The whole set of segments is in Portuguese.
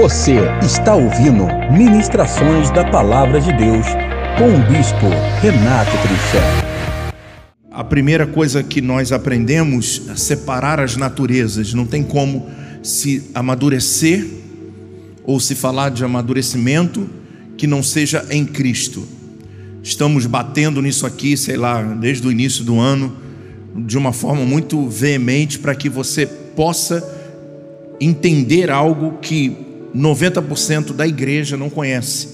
Você está ouvindo Ministrações da Palavra de Deus com o Bispo Renato Trinchel. A primeira coisa que nós aprendemos é separar as naturezas. Não tem como se amadurecer ou se falar de amadurecimento que não seja em Cristo. Estamos batendo nisso aqui, sei lá, desde o início do ano, de uma forma muito veemente para que você possa entender algo que 90% da igreja não conhece.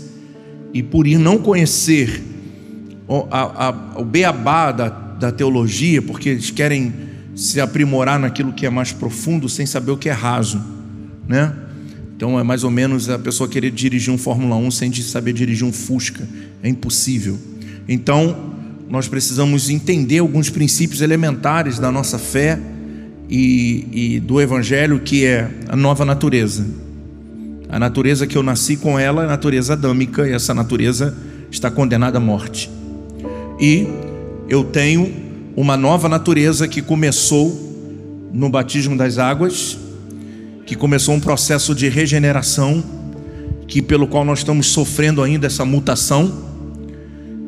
E por ir não conhecer o, a, a, o beabá da, da teologia, porque eles querem se aprimorar naquilo que é mais profundo sem saber o que é raso, né? Então é mais ou menos a pessoa querer dirigir um Fórmula 1 sem saber dirigir um Fusca, é impossível. Então nós precisamos entender alguns princípios elementares da nossa fé e, e do Evangelho, que é a nova natureza. A natureza que eu nasci com ela é a natureza adâmica, e essa natureza está condenada à morte. E eu tenho uma nova natureza que começou no batismo das águas, que começou um processo de regeneração, que pelo qual nós estamos sofrendo ainda essa mutação,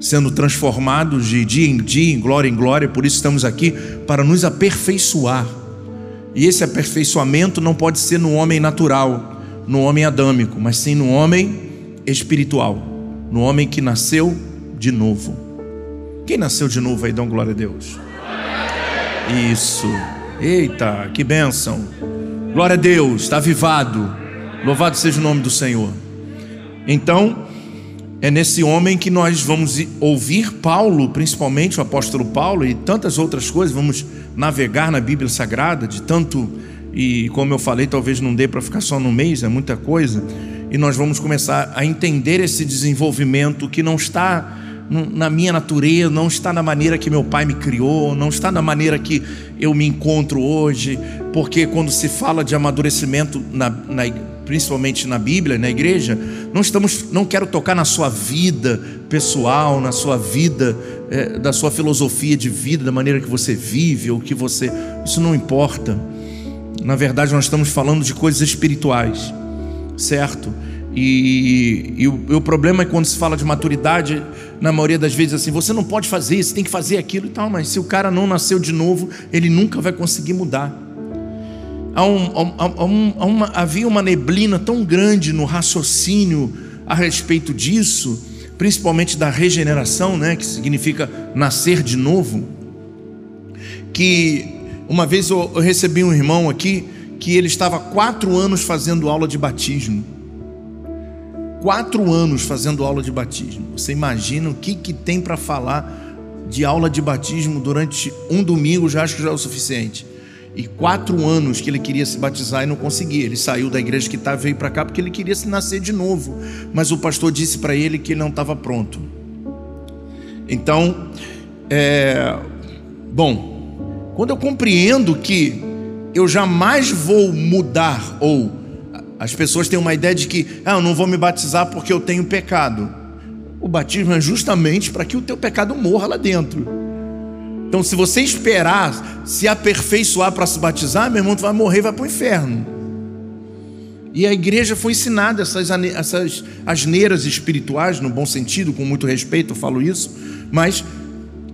sendo transformados de dia em dia, em glória em glória, por isso estamos aqui para nos aperfeiçoar. E esse aperfeiçoamento não pode ser no homem natural, no homem adâmico, mas sim no homem espiritual, no homem que nasceu de novo. Quem nasceu de novo aí, dão glória a Deus. Isso. Eita, que bênção. Glória a Deus, está avivado. Louvado seja o nome do Senhor. Então, é nesse homem que nós vamos ouvir Paulo, principalmente o apóstolo Paulo e tantas outras coisas, vamos navegar na Bíblia Sagrada de tanto e como eu falei, talvez não dê para ficar só no mês, é muita coisa, e nós vamos começar a entender esse desenvolvimento que não está na minha natureza, não está na maneira que meu pai me criou, não está na maneira que eu me encontro hoje, porque quando se fala de amadurecimento, na, na, principalmente na Bíblia, na igreja, não estamos, não quero tocar na sua vida pessoal, na sua vida, é, da sua filosofia de vida, da maneira que você vive ou que você, isso não importa. Na verdade, nós estamos falando de coisas espirituais, certo? E, e, o, e, o, problema é quando se fala de maturidade, na maioria das vezes assim, você não pode fazer isso, tem que fazer aquilo e tal, mas se o cara não nasceu de novo, ele nunca vai conseguir mudar. Há um, há um, há uma, havia uma neblina tão grande no raciocínio a respeito disso, principalmente da regeneração, né, que significa nascer de novo, que uma vez eu, eu recebi um irmão aqui que ele estava quatro anos fazendo aula de batismo. Quatro anos fazendo aula de batismo. Você imagina o que, que tem para falar de aula de batismo durante um domingo, já acho que já é o suficiente. E quatro anos que ele queria se batizar e não conseguia. Ele saiu da igreja que estava e veio para cá porque ele queria se nascer de novo. Mas o pastor disse para ele que ele não estava pronto. Então, é, bom, quando eu compreendo que eu jamais vou mudar, ou as pessoas têm uma ideia de que ah, eu não vou me batizar porque eu tenho pecado. O batismo é justamente para que o teu pecado morra lá dentro. Então, se você esperar se aperfeiçoar para se batizar, meu irmão, tu vai morrer e vai para o inferno. E a igreja foi ensinada essas, essas asneiras espirituais, no bom sentido, com muito respeito, eu falo isso. Mas,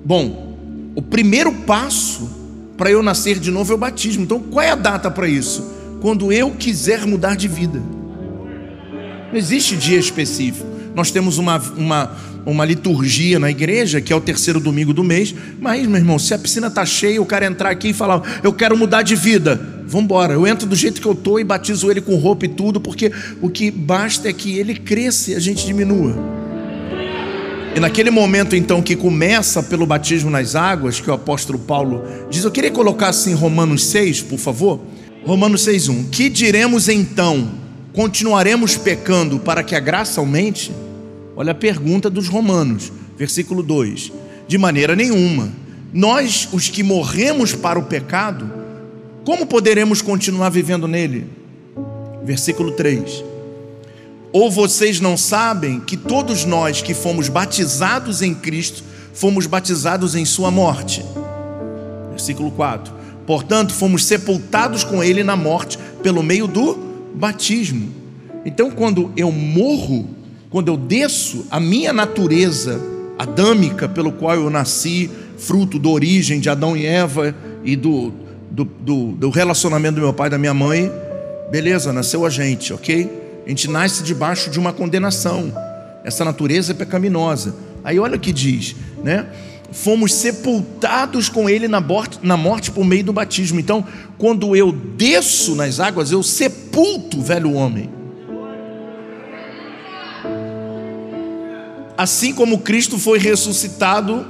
bom, o primeiro passo para eu nascer de novo é o batismo. Então, qual é a data para isso? Quando eu quiser mudar de vida. Não existe dia específico. Nós temos uma, uma, uma liturgia na igreja, que é o terceiro domingo do mês. Mas, meu irmão, se a piscina está cheia, o cara entrar aqui e falar, eu quero mudar de vida, vamos embora. Eu entro do jeito que eu estou e batizo ele com roupa e tudo, porque o que basta é que ele cresça e a gente diminua. E naquele momento então que começa pelo batismo nas águas, que o apóstolo Paulo diz, eu queria colocar assim Romanos 6, por favor. Romanos 6:1. Que diremos então? Continuaremos pecando para que a graça aumente? Olha a pergunta dos Romanos, versículo 2. De maneira nenhuma. Nós, os que morremos para o pecado, como poderemos continuar vivendo nele? Versículo 3 ou vocês não sabem que todos nós que fomos batizados em Cristo, fomos batizados em Sua morte? Versículo 4. Portanto, fomos sepultados com Ele na morte pelo meio do batismo. Então, quando eu morro, quando eu desço, a minha natureza adâmica, pelo qual eu nasci, fruto da origem de Adão e Eva e do, do, do, do relacionamento do meu pai e da minha mãe, beleza, nasceu a gente, ok? A gente nasce debaixo de uma condenação. Essa natureza é pecaminosa. Aí olha o que diz, né? Fomos sepultados com ele na morte, na morte por meio do batismo. Então, quando eu desço nas águas, eu sepulto o velho homem. Assim como Cristo foi ressuscitado,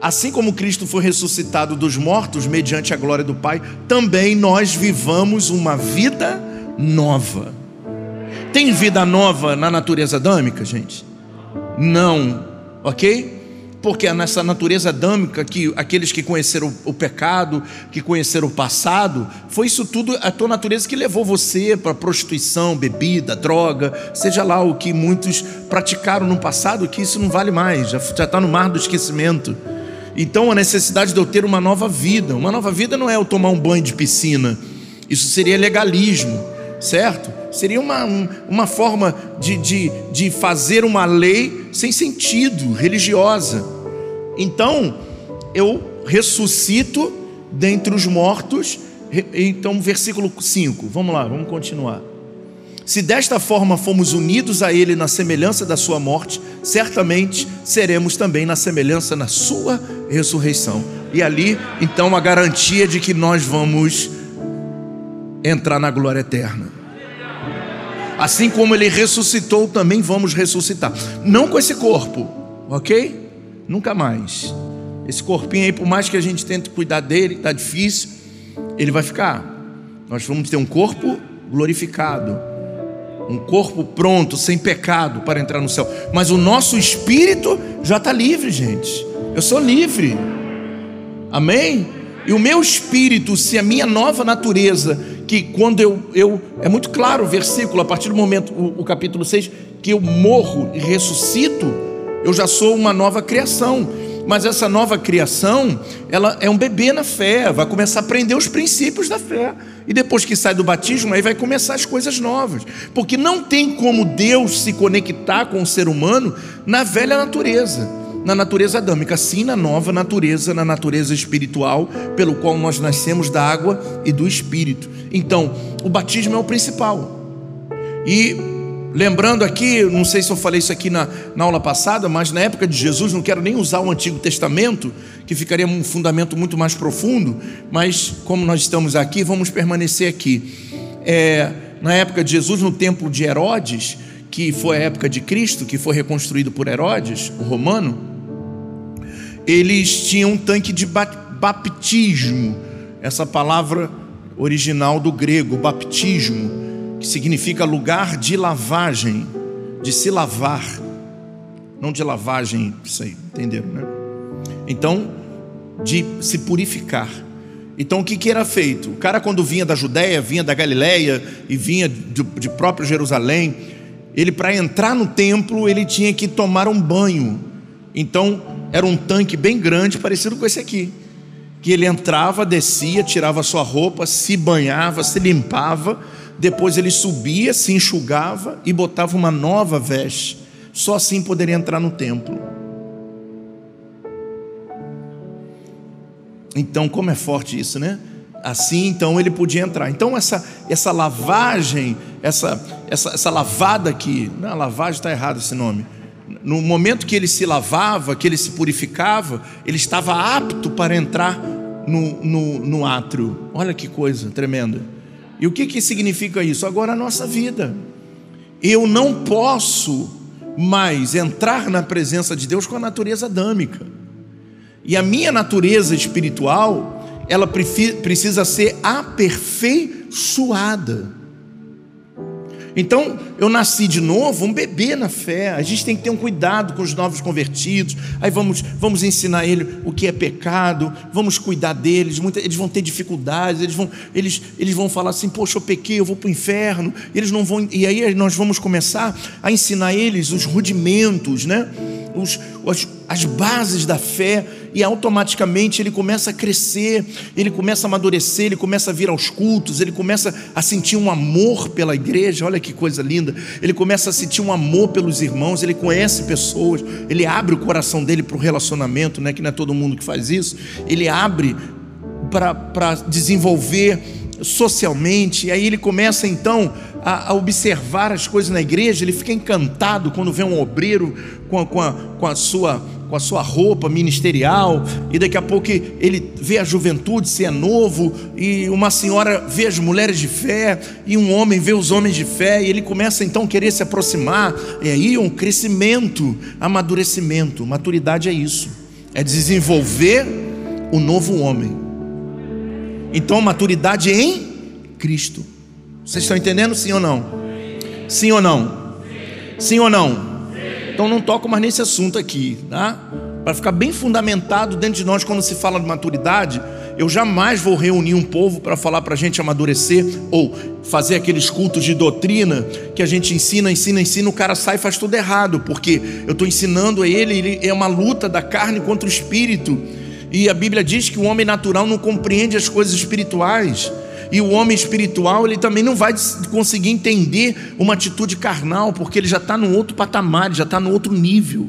assim como Cristo foi ressuscitado dos mortos mediante a glória do Pai, também nós vivamos uma vida nova. Tem vida nova na natureza adâmica, gente? Não, ok? Porque é nessa natureza adâmica que aqueles que conheceram o pecado, que conheceram o passado, foi isso tudo a tua natureza que levou você para prostituição, bebida, droga, seja lá o que muitos praticaram no passado, que isso não vale mais, já está no mar do esquecimento. Então a necessidade de eu ter uma nova vida, uma nova vida não é eu tomar um banho de piscina, isso seria legalismo, certo? Seria uma, uma forma de, de, de fazer uma lei sem sentido, religiosa. Então, eu ressuscito dentre os mortos. Então, versículo 5, vamos lá, vamos continuar. Se desta forma fomos unidos a Ele na semelhança da Sua morte, certamente seremos também na semelhança na Sua ressurreição. E ali, então, a garantia de que nós vamos entrar na glória eterna. Assim como ele ressuscitou, também vamos ressuscitar. Não com esse corpo, ok? Nunca mais. Esse corpinho aí, por mais que a gente tente cuidar dele, está difícil, ele vai ficar. Nós vamos ter um corpo glorificado, um corpo pronto, sem pecado para entrar no céu. Mas o nosso espírito já está livre, gente. Eu sou livre. Amém? E o meu espírito, se a minha nova natureza, que quando eu, eu é muito claro o versículo, a partir do momento, o, o capítulo 6, que eu morro e ressuscito, eu já sou uma nova criação. Mas essa nova criação, ela é um bebê na fé, vai começar a aprender os princípios da fé. E depois que sai do batismo, aí vai começar as coisas novas. Porque não tem como Deus se conectar com o ser humano na velha natureza na natureza adâmica, sim na nova natureza, na natureza espiritual, pelo qual nós nascemos da água e do espírito. Então, o batismo é o principal. E lembrando aqui, não sei se eu falei isso aqui na, na aula passada, mas na época de Jesus, não quero nem usar o Antigo Testamento, que ficaria um fundamento muito mais profundo, mas como nós estamos aqui, vamos permanecer aqui. É, na época de Jesus, no templo de Herodes, que foi a época de Cristo, que foi reconstruído por Herodes, o romano, eles tinham um tanque de baptismo, essa palavra original do grego, baptismo, que significa lugar de lavagem, de se lavar, não de lavagem, aí, entenderam, né? Então, de se purificar. Então, o que, que era feito? O cara, quando vinha da Judéia, vinha da Galiléia e vinha de, de próprio Jerusalém, ele, para entrar no templo, ele tinha que tomar um banho. Então, era um tanque bem grande, parecido com esse aqui. Que ele entrava, descia, tirava sua roupa, se banhava, se limpava, depois ele subia, se enxugava e botava uma nova veste. Só assim poderia entrar no templo. Então, como é forte isso, né? Assim, então, ele podia entrar. Então, essa, essa lavagem, essa, essa, essa lavada aqui, não, lavagem está errado esse nome no momento que ele se lavava, que ele se purificava, ele estava apto para entrar no, no, no átrio. Olha que coisa tremenda. E o que, que significa isso? Agora a nossa vida. Eu não posso mais entrar na presença de Deus com a natureza adâmica. E a minha natureza espiritual, ela precisa ser aperfeiçoada. Então, eu nasci de novo, um bebê na fé. A gente tem que ter um cuidado com os novos convertidos. Aí vamos, vamos ensinar ele o que é pecado, vamos cuidar deles. Eles vão ter dificuldades, eles vão, eles, eles vão falar assim: Poxa, eu pequei, eu vou para o inferno. Eles não vão, e aí nós vamos começar a ensinar eles os rudimentos, né? Os, as, as bases da fé e automaticamente ele começa a crescer, ele começa a amadurecer, ele começa a vir aos cultos, ele começa a sentir um amor pela igreja, olha que coisa linda. Ele começa a sentir um amor pelos irmãos, ele conhece pessoas, ele abre o coração dele para o relacionamento, né? Que não é todo mundo que faz isso. Ele abre para desenvolver socialmente, e aí ele começa então a, a, observar as coisas na igreja, ele fica encantado quando vê um obreiro com a, com a, com a sua com a sua roupa ministerial, e daqui a pouco ele vê a juventude se é novo, e uma senhora vê as mulheres de fé, e um homem vê os homens de fé, e ele começa então a querer se aproximar, e aí um crescimento, amadurecimento, maturidade é isso, é desenvolver o novo homem. Então, maturidade em Cristo. Vocês estão entendendo sim ou não? Sim ou não? Sim ou não? Então não toco mais nesse assunto aqui, tá? Para ficar bem fundamentado dentro de nós quando se fala de maturidade, eu jamais vou reunir um povo para falar para a gente amadurecer ou fazer aqueles cultos de doutrina que a gente ensina, ensina, ensina, o cara sai e faz tudo errado, porque eu estou ensinando a ele, ele é uma luta da carne contra o espírito. E a Bíblia diz que o homem natural não compreende as coisas espirituais. E o homem espiritual, ele também não vai conseguir entender uma atitude carnal, porque ele já está num outro patamar, já está num outro nível.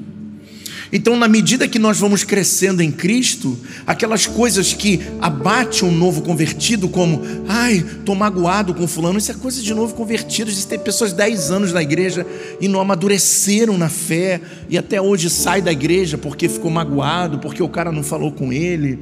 Então, na medida que nós vamos crescendo em Cristo, aquelas coisas que abate um novo convertido, como, ai, estou magoado com fulano, isso é coisa de novo convertido. Existem pessoas 10 anos na igreja e não amadureceram na fé, e até hoje sai da igreja porque ficou magoado, porque o cara não falou com ele.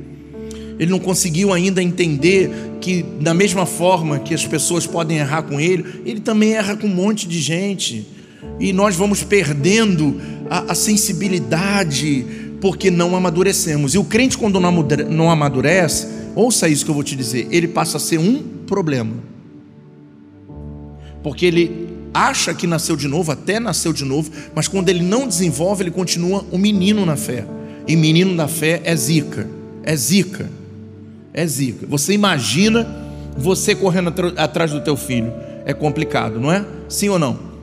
Ele não conseguiu ainda entender que, da mesma forma que as pessoas podem errar com ele, ele também erra com um monte de gente e nós vamos perdendo a, a sensibilidade porque não amadurecemos. E o crente, quando não amadurece, ouça isso que eu vou te dizer, ele passa a ser um problema. Porque ele acha que nasceu de novo, até nasceu de novo, mas quando ele não desenvolve, ele continua um menino na fé. E menino na fé é zica, é zica, é zica. Você imagina você correndo atrás do teu filho, é complicado, não é? Sim ou não?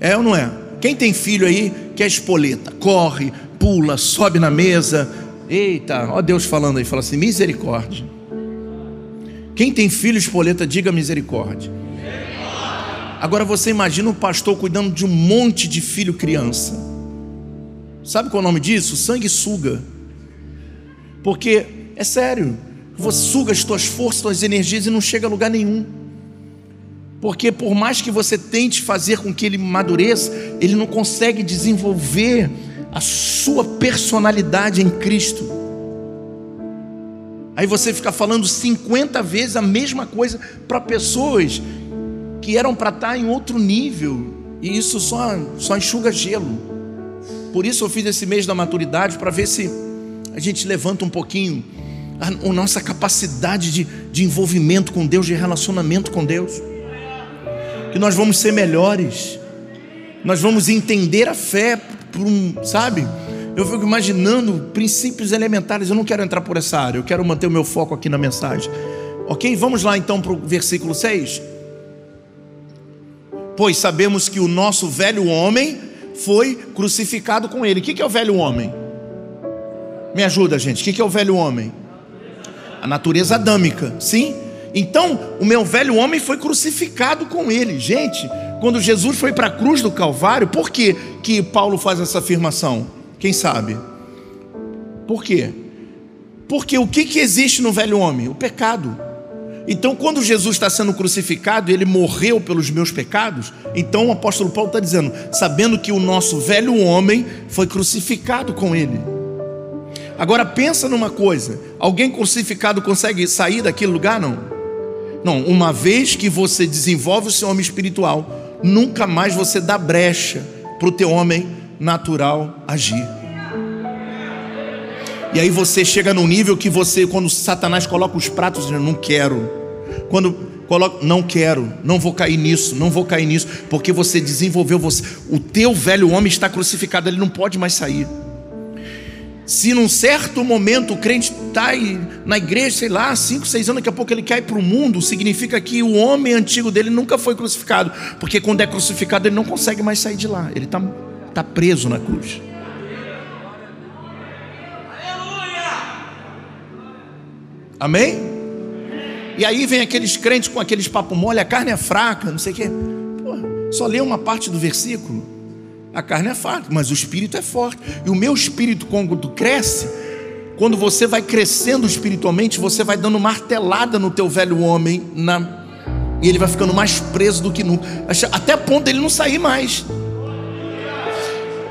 É ou não é? Quem tem filho aí que é espoleta, corre, pula, sobe na mesa. Eita, ó Deus falando aí, fala assim: misericórdia. Quem tem filho espoleta, diga misericórdia. Agora você imagina um pastor cuidando de um monte de filho criança. Sabe qual é o nome disso? Sangue suga. Porque é sério, você suga as tuas forças, as tuas energias e não chega a lugar nenhum. Porque por mais que você tente fazer com que ele madureça, ele não consegue desenvolver a sua personalidade em Cristo. Aí você fica falando 50 vezes a mesma coisa para pessoas que eram para estar em outro nível, e isso só, só enxuga gelo. Por isso eu fiz esse mês da maturidade para ver se a gente levanta um pouquinho a, a nossa capacidade de, de envolvimento com Deus, de relacionamento com Deus que nós vamos ser melhores, nós vamos entender a fé, por um, sabe? Eu fico imaginando princípios elementares. Eu não quero entrar por essa área, eu quero manter o meu foco aqui na mensagem. Ok? Vamos lá então para o versículo 6. Pois sabemos que o nosso velho homem foi crucificado com ele. O que é o velho homem? Me ajuda, gente. O que é o velho homem? A natureza adâmica, sim? Então, o meu velho homem foi crucificado com ele. Gente, quando Jesus foi para a cruz do Calvário, por que, que Paulo faz essa afirmação? Quem sabe? Por quê? Porque o que, que existe no velho homem? O pecado. Então, quando Jesus está sendo crucificado, ele morreu pelos meus pecados. Então, o apóstolo Paulo está dizendo, sabendo que o nosso velho homem foi crucificado com ele. Agora pensa numa coisa: alguém crucificado consegue sair daquele lugar? Não. Não, uma vez que você desenvolve o seu homem espiritual, nunca mais você dá brecha para o teu homem natural agir. E aí você chega num nível que você, quando Satanás coloca os pratos, diz, não quero. Quando coloca, não quero, não vou cair nisso, não vou cair nisso, porque você desenvolveu você, o teu velho homem está crucificado, ele não pode mais sair. Se num certo momento o crente está na igreja, sei lá, cinco, seis anos, daqui a pouco ele cai para o mundo, significa que o homem antigo dele nunca foi crucificado, porque quando é crucificado ele não consegue mais sair de lá, ele está tá preso na cruz. Amém? E aí vem aqueles crentes com aqueles papo mole, a carne é fraca, não sei o quê. Pô, só lê uma parte do versículo. A carne é fraca, mas o espírito é forte. E o meu espírito, quando cresce, quando você vai crescendo espiritualmente, você vai dando martelada no teu velho homem, na... e ele vai ficando mais preso do que nunca, até ponto dele não sair mais.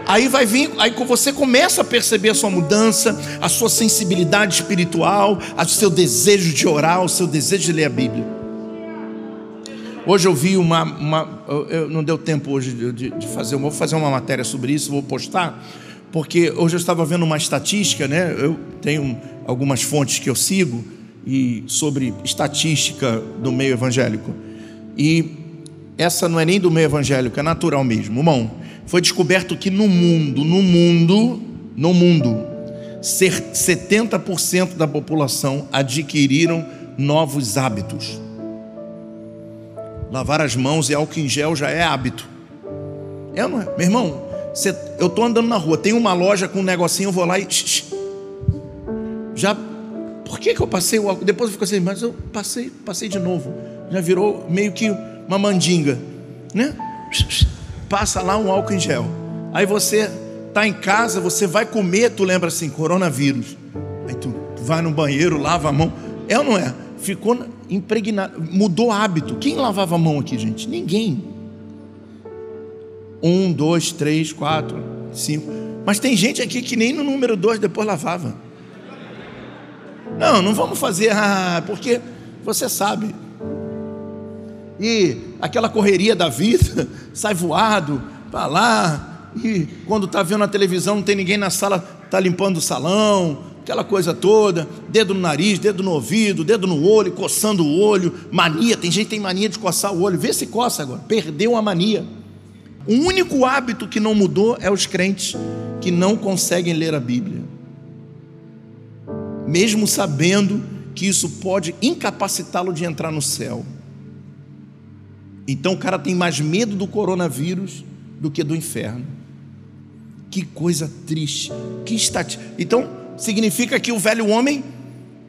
Aí vai vir, aí você começa a perceber a sua mudança, a sua sensibilidade espiritual, o seu desejo de orar, o seu desejo de ler a Bíblia. Hoje eu vi uma, uma eu, não deu tempo hoje de, de fazer, vou fazer uma matéria sobre isso, vou postar, porque hoje eu estava vendo uma estatística, né? Eu tenho algumas fontes que eu sigo e sobre estatística do meio evangélico. E essa não é nem do meio evangélico, é natural mesmo, irmão foi descoberto que no mundo, no mundo, no mundo, 70% da população adquiriram novos hábitos. Lavar as mãos e álcool em gel já é hábito. É, não é? Meu irmão, eu estou andando na rua, tem uma loja com um negocinho, eu vou lá e. Já. Por que, que eu passei o álcool? Depois eu fico assim, mas eu passei, passei de novo. Já virou meio que uma mandinga, né? passa lá um álcool em gel. Aí você está em casa, você vai comer, tu lembra assim, coronavírus. Aí tu vai no banheiro, lava a mão. É ou não é? Ficou impregnado, mudou hábito. Quem lavava a mão aqui, gente? Ninguém. Um, dois, três, quatro, cinco. Mas tem gente aqui que nem no número dois depois lavava. Não, não vamos fazer, ah, porque você sabe, e aquela correria da vida, sai voado para lá, e quando está vendo a televisão não tem ninguém na sala, está limpando o salão, aquela coisa toda, dedo no nariz, dedo no ouvido, dedo no olho, coçando o olho, mania, tem gente que tem mania de coçar o olho, vê se coça agora, perdeu a mania. O único hábito que não mudou é os crentes que não conseguem ler a Bíblia, mesmo sabendo que isso pode incapacitá-lo de entrar no céu. Então o cara tem mais medo do coronavírus do que do inferno. Que coisa triste. Que estat... Então significa que o velho homem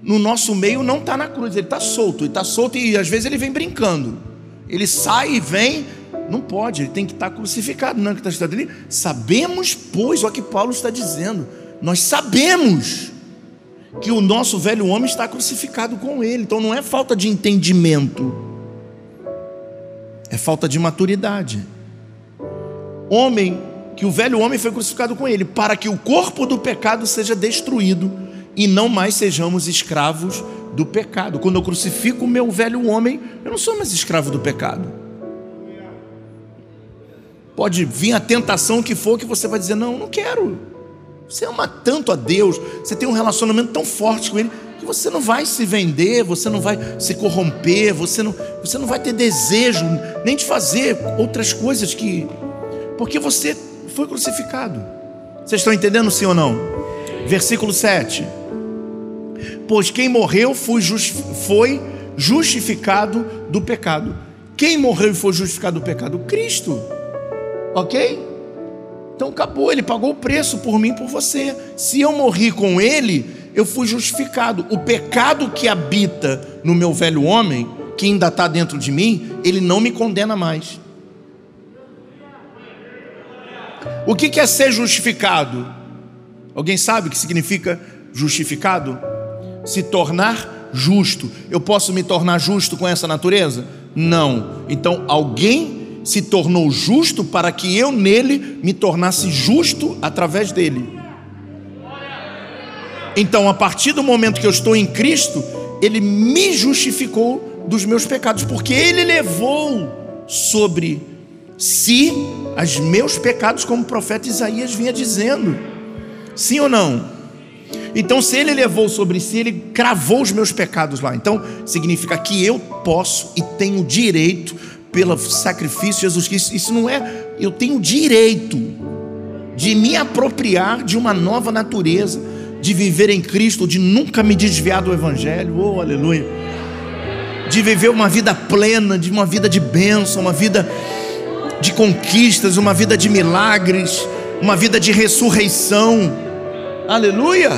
no nosso meio não está na cruz, ele está solto, ele está solto e às vezes ele vem brincando. Ele sai e vem, não pode, ele tem que estar crucificado, não é que está escrito ali. Sabemos, pois, o que Paulo está dizendo. Nós sabemos que o nosso velho homem está crucificado com ele. Então não é falta de entendimento é falta de maturidade. Homem, que o velho homem foi crucificado com ele, para que o corpo do pecado seja destruído e não mais sejamos escravos do pecado. Quando eu crucifico o meu velho homem, eu não sou mais escravo do pecado. Pode vir a tentação que for que você vai dizer: Não, não quero. Você ama tanto a Deus, você tem um relacionamento tão forte com Ele que você não vai se vender, você não vai se corromper, você não, você não vai ter desejo nem de fazer outras coisas que. Porque você foi crucificado. Vocês estão entendendo sim ou não? Versículo 7. Pois quem morreu foi, foi justificado do pecado. Quem morreu e foi justificado do pecado? Cristo. Ok? Então acabou, ele pagou o preço por mim, por você. Se eu morri com ele, eu fui justificado. O pecado que habita no meu velho homem, que ainda está dentro de mim, ele não me condena mais. O que é ser justificado? Alguém sabe o que significa justificado? Se tornar justo. Eu posso me tornar justo com essa natureza? Não. Então alguém se tornou justo para que eu nele me tornasse justo através dele. Então, a partir do momento que eu estou em Cristo, Ele me justificou dos meus pecados, porque Ele levou sobre si os meus pecados, como o profeta Isaías vinha dizendo. Sim ou não? Então, se ele levou sobre si, ele cravou os meus pecados lá. Então, significa que eu posso e tenho direito, pelo sacrifício de Jesus Cristo. Isso não é, eu tenho direito de me apropriar de uma nova natureza de viver em Cristo, de nunca me desviar do Evangelho, oh aleluia, de viver uma vida plena, de uma vida de bênção, uma vida de conquistas, uma vida de milagres, uma vida de ressurreição, aleluia,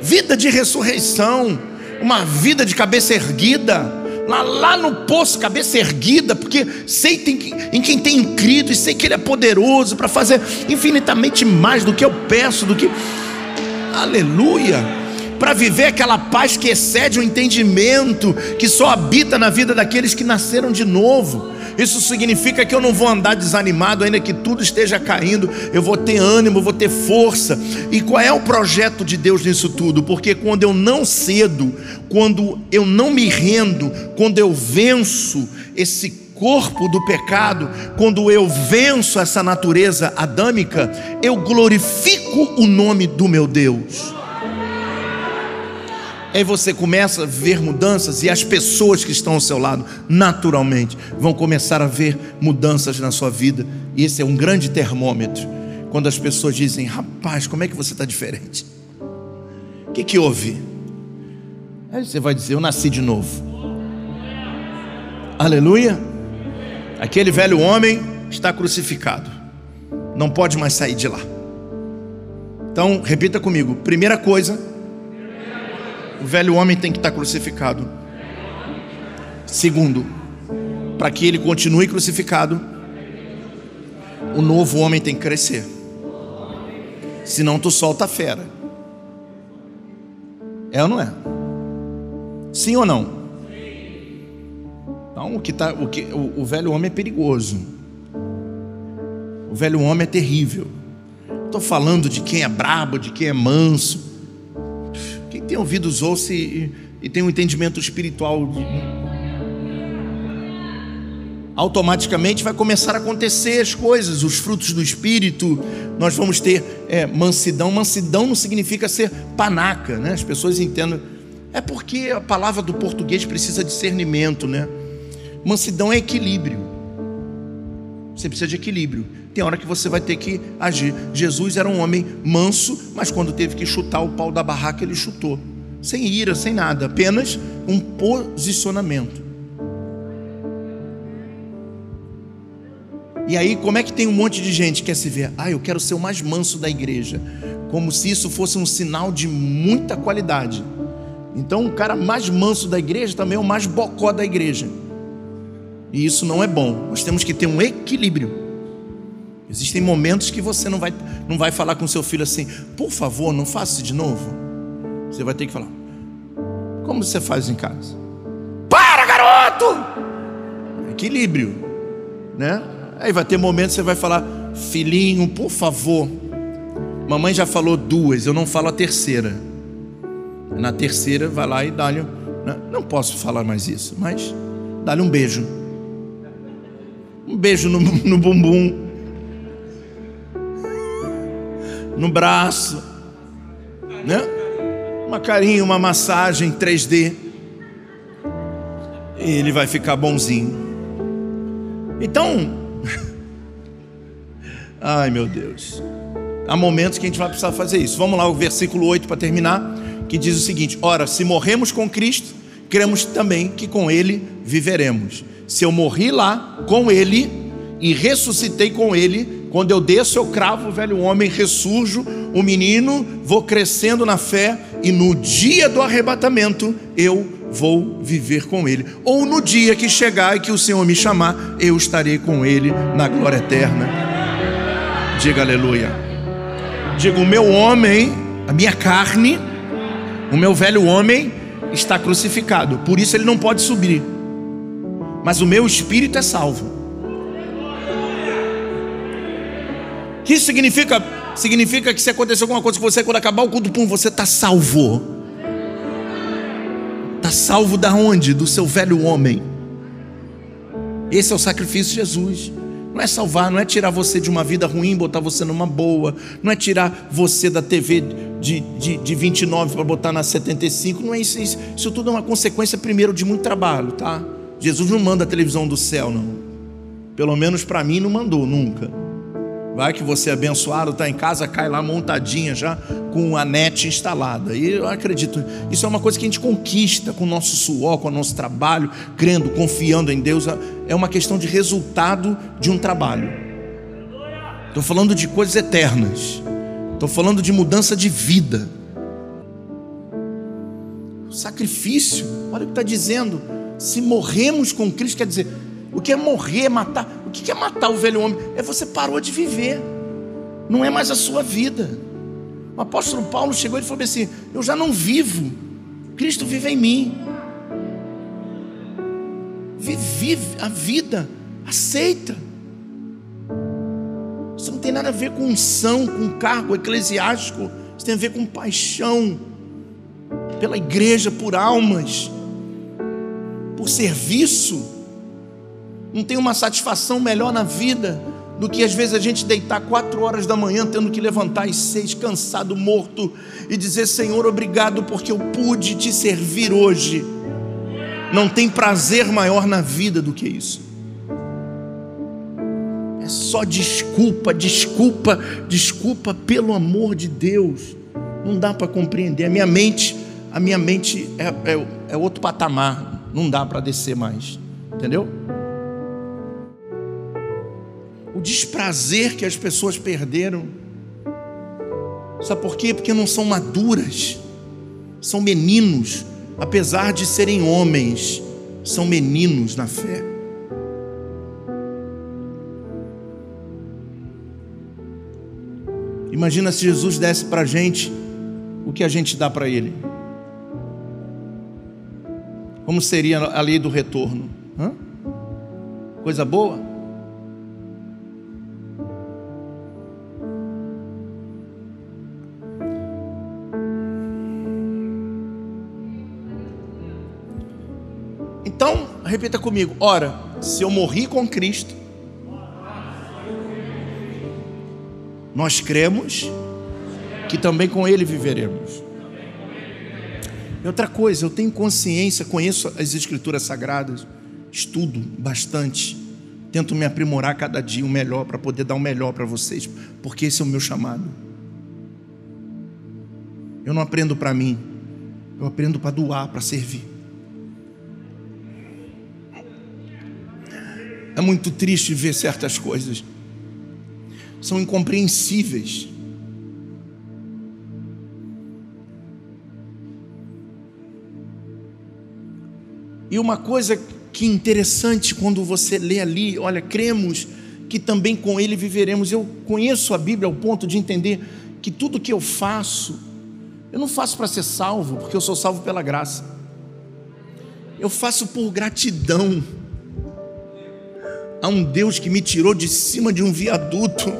vida de ressurreição, uma vida de cabeça erguida, lá, lá no poço, cabeça erguida, porque sei tem, em quem tenho crido e sei que Ele é poderoso para fazer infinitamente mais do que eu peço, do que. Aleluia! Para viver aquela paz que excede o entendimento, que só habita na vida daqueles que nasceram de novo. Isso significa que eu não vou andar desanimado, ainda que tudo esteja caindo, eu vou ter ânimo, vou ter força. E qual é o projeto de Deus nisso tudo? Porque quando eu não cedo, quando eu não me rendo, quando eu venço esse corpo do pecado, quando eu venço essa natureza adâmica, eu glorifico o nome do meu Deus. Aí você começa a ver mudanças e as pessoas que estão ao seu lado, naturalmente, vão começar a ver mudanças na sua vida. E esse é um grande termômetro. Quando as pessoas dizem, rapaz, como é que você está diferente? O que, que houve? Aí você vai dizer, eu nasci de novo. Aleluia. Aquele velho homem está crucificado. Não pode mais sair de lá. Então, repita comigo. Primeira coisa, o velho homem tem que estar crucificado. Segundo, para que ele continue crucificado, o novo homem tem que crescer. Senão tu solta a fera. É ou não é? Sim ou não? Então, o, que tá, o, que, o, o velho homem é perigoso. O velho homem é terrível. Estou falando de quem é brabo, de quem é manso tem ouvidos ouça e, e tem um entendimento espiritual. De... Automaticamente vai começar a acontecer as coisas, os frutos do Espírito. Nós vamos ter é, mansidão. Mansidão não significa ser panaca, né? As pessoas entendem. É porque a palavra do português precisa discernimento, né? Mansidão é equilíbrio. Você precisa de equilíbrio. Tem hora que você vai ter que agir. Jesus era um homem manso, mas quando teve que chutar o pau da barraca, ele chutou. Sem ira, sem nada, apenas um posicionamento. E aí, como é que tem um monte de gente que quer se ver? Ah, eu quero ser o mais manso da igreja. Como se isso fosse um sinal de muita qualidade. Então, o cara mais manso da igreja também é o mais bocó da igreja. E isso não é bom. Nós temos que ter um equilíbrio. Existem momentos que você não vai, não vai falar com seu filho assim, por favor, não faça isso de novo. Você vai ter que falar, como você faz em casa? Para, garoto! Equilíbrio, né? Aí vai ter momentos que você vai falar, filhinho, por favor. Mamãe já falou duas, eu não falo a terceira. Na terceira, vai lá e dá-lhe. Né? Não posso falar mais isso, mas dá-lhe um beijo. Um beijo no, no bumbum no braço, né? Uma carinha, uma massagem 3D. E ele vai ficar bonzinho. Então, ai meu Deus. Há momentos que a gente vai precisar fazer isso. Vamos lá, o versículo 8 para terminar, que diz o seguinte: Ora, se morremos com Cristo, cremos também que com Ele viveremos. Se eu morri lá com Ele e ressuscitei com Ele, quando eu desço, eu cravo o velho homem, ressurjo o menino, vou crescendo na fé e no dia do arrebatamento eu vou viver com ele. Ou no dia que chegar e que o Senhor me chamar, eu estarei com ele na glória eterna. Diga aleluia. Diga: o meu homem, a minha carne, o meu velho homem está crucificado, por isso ele não pode subir. Mas o meu espírito é salvo. Isso significa? Significa que se acontecer alguma coisa com você, quando acabar o culto, pum, você está salvo. Está salvo da onde? Do seu velho homem. Esse é o sacrifício de Jesus. Não é salvar, não é tirar você de uma vida ruim, botar você numa boa. Não é tirar você da TV de, de, de 29 para botar na 75. Não é isso, isso. Isso tudo é uma consequência, primeiro, de muito trabalho, tá? Jesus não manda a televisão do céu, não. Pelo menos para mim não mandou nunca. Vai que você é abençoado, está em casa, cai lá montadinha já com a net instalada. E eu acredito, isso é uma coisa que a gente conquista com o nosso suor, com o nosso trabalho, crendo, confiando em Deus. É uma questão de resultado de um trabalho. Estou falando de coisas eternas. Estou falando de mudança de vida. Sacrifício, olha o que está dizendo. Se morremos com Cristo, quer dizer, o que é morrer, matar? O que é matar o velho homem? É você parou de viver, não é mais a sua vida. O apóstolo Paulo chegou e falou assim: Eu já não vivo, Cristo vive em mim. Vive a vida, aceita. Isso não tem nada a ver com unção, com cargo eclesiástico, isso tem a ver com paixão pela igreja, por almas, por serviço. Não tem uma satisfação melhor na vida do que às vezes a gente deitar quatro horas da manhã, tendo que levantar às seis, cansado, morto, e dizer: Senhor, obrigado porque eu pude te servir hoje. Não tem prazer maior na vida do que isso. É só desculpa, desculpa, desculpa, pelo amor de Deus. Não dá para compreender. A minha mente a minha mente é, é, é outro patamar, não dá para descer mais, entendeu? O desprazer que as pessoas perderam, sabe por quê? Porque não são maduras, são meninos, apesar de serem homens, são meninos na fé. Imagina se Jesus desse para a gente o que a gente dá para Ele. Como seria a lei do retorno? Hã? Coisa boa? Repita comigo: ora, se eu morri com Cristo, nós cremos que também com Ele viveremos. E outra coisa, eu tenho consciência, conheço as escrituras sagradas, estudo bastante, tento me aprimorar cada dia o melhor para poder dar o melhor para vocês, porque esse é o meu chamado. Eu não aprendo para mim, eu aprendo para doar, para servir. É muito triste ver certas coisas, são incompreensíveis. E uma coisa que interessante quando você lê ali, olha, cremos que também com Ele viveremos. Eu conheço a Bíblia ao ponto de entender que tudo que eu faço, eu não faço para ser salvo, porque eu sou salvo pela graça. Eu faço por gratidão a um Deus que me tirou de cima de um viaduto.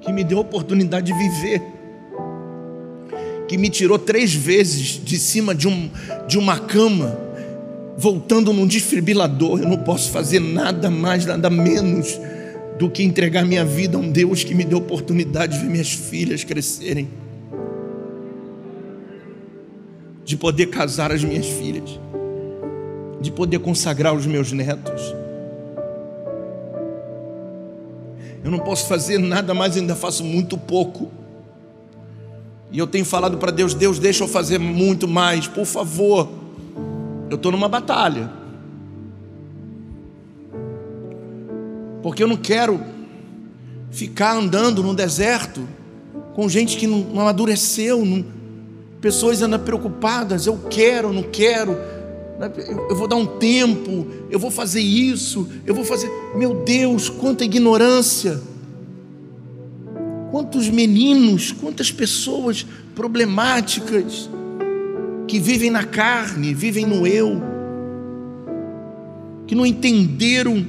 Que me deu a oportunidade de viver que me tirou três vezes de cima de, um, de uma cama, voltando num desfibrilador. Eu não posso fazer nada mais, nada menos do que entregar minha vida a um Deus que me deu oportunidade de ver minhas filhas crescerem, de poder casar as minhas filhas, de poder consagrar os meus netos. Eu não posso fazer nada mais, ainda faço muito pouco e eu tenho falado para Deus: Deus, deixa eu fazer muito mais, por favor. Eu estou numa batalha. Porque eu não quero ficar andando no deserto com gente que não, amadureceu, não, pessoas andam preocupadas. Eu quero, não quero. Né, eu vou dar um tempo, eu vou fazer isso, eu vou fazer. Meu Deus, quanta ignorância! Quantos meninos, quantas pessoas problemáticas que vivem na carne, vivem no eu, que não entenderam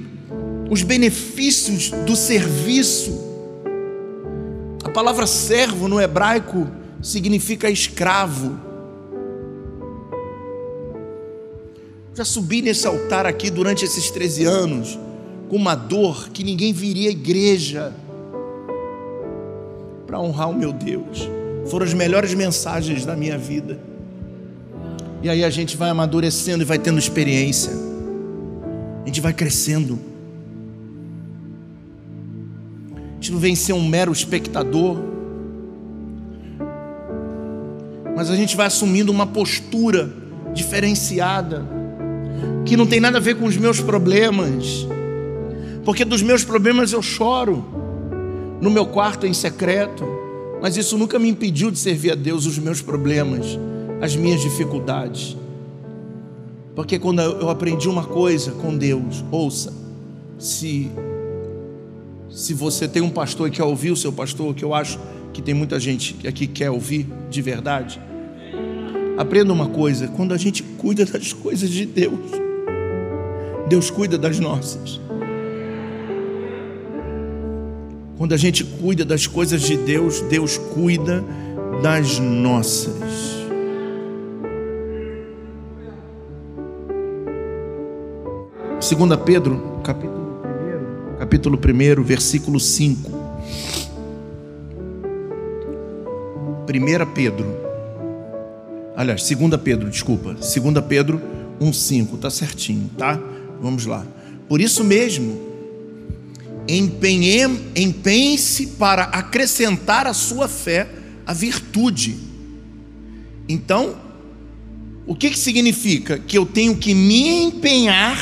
os benefícios do serviço. A palavra servo no hebraico significa escravo. Já subi nesse altar aqui durante esses 13 anos com uma dor que ninguém viria à igreja para honrar o meu Deus. Foram as melhores mensagens da minha vida. E aí a gente vai amadurecendo e vai tendo experiência. A gente vai crescendo. A gente não vem ser um mero espectador. Mas a gente vai assumindo uma postura diferenciada, que não tem nada a ver com os meus problemas, porque dos meus problemas eu choro no meu quarto em secreto, Mas isso nunca me impediu de servir a Deus os meus problemas, as minhas dificuldades. Porque quando eu aprendi uma coisa com Deus, ouça, se se você tem um pastor e quer ouvir o seu pastor, que eu acho que tem muita gente aqui que quer ouvir de verdade, aprenda uma coisa: quando a gente cuida das coisas de Deus, Deus cuida das nossas. Quando a gente cuida das coisas de Deus, Deus cuida das nossas. Segunda Pedro, capítulo 1, capítulo 1, versículo 5. 1 Pedro. Aliás, 2 Pedro, desculpa. 2 Pedro 1,5, tá certinho, tá? Vamos lá. Por isso mesmo, empenhe-se para acrescentar à sua fé a virtude. Então, o que, que significa? Que eu tenho que me empenhar.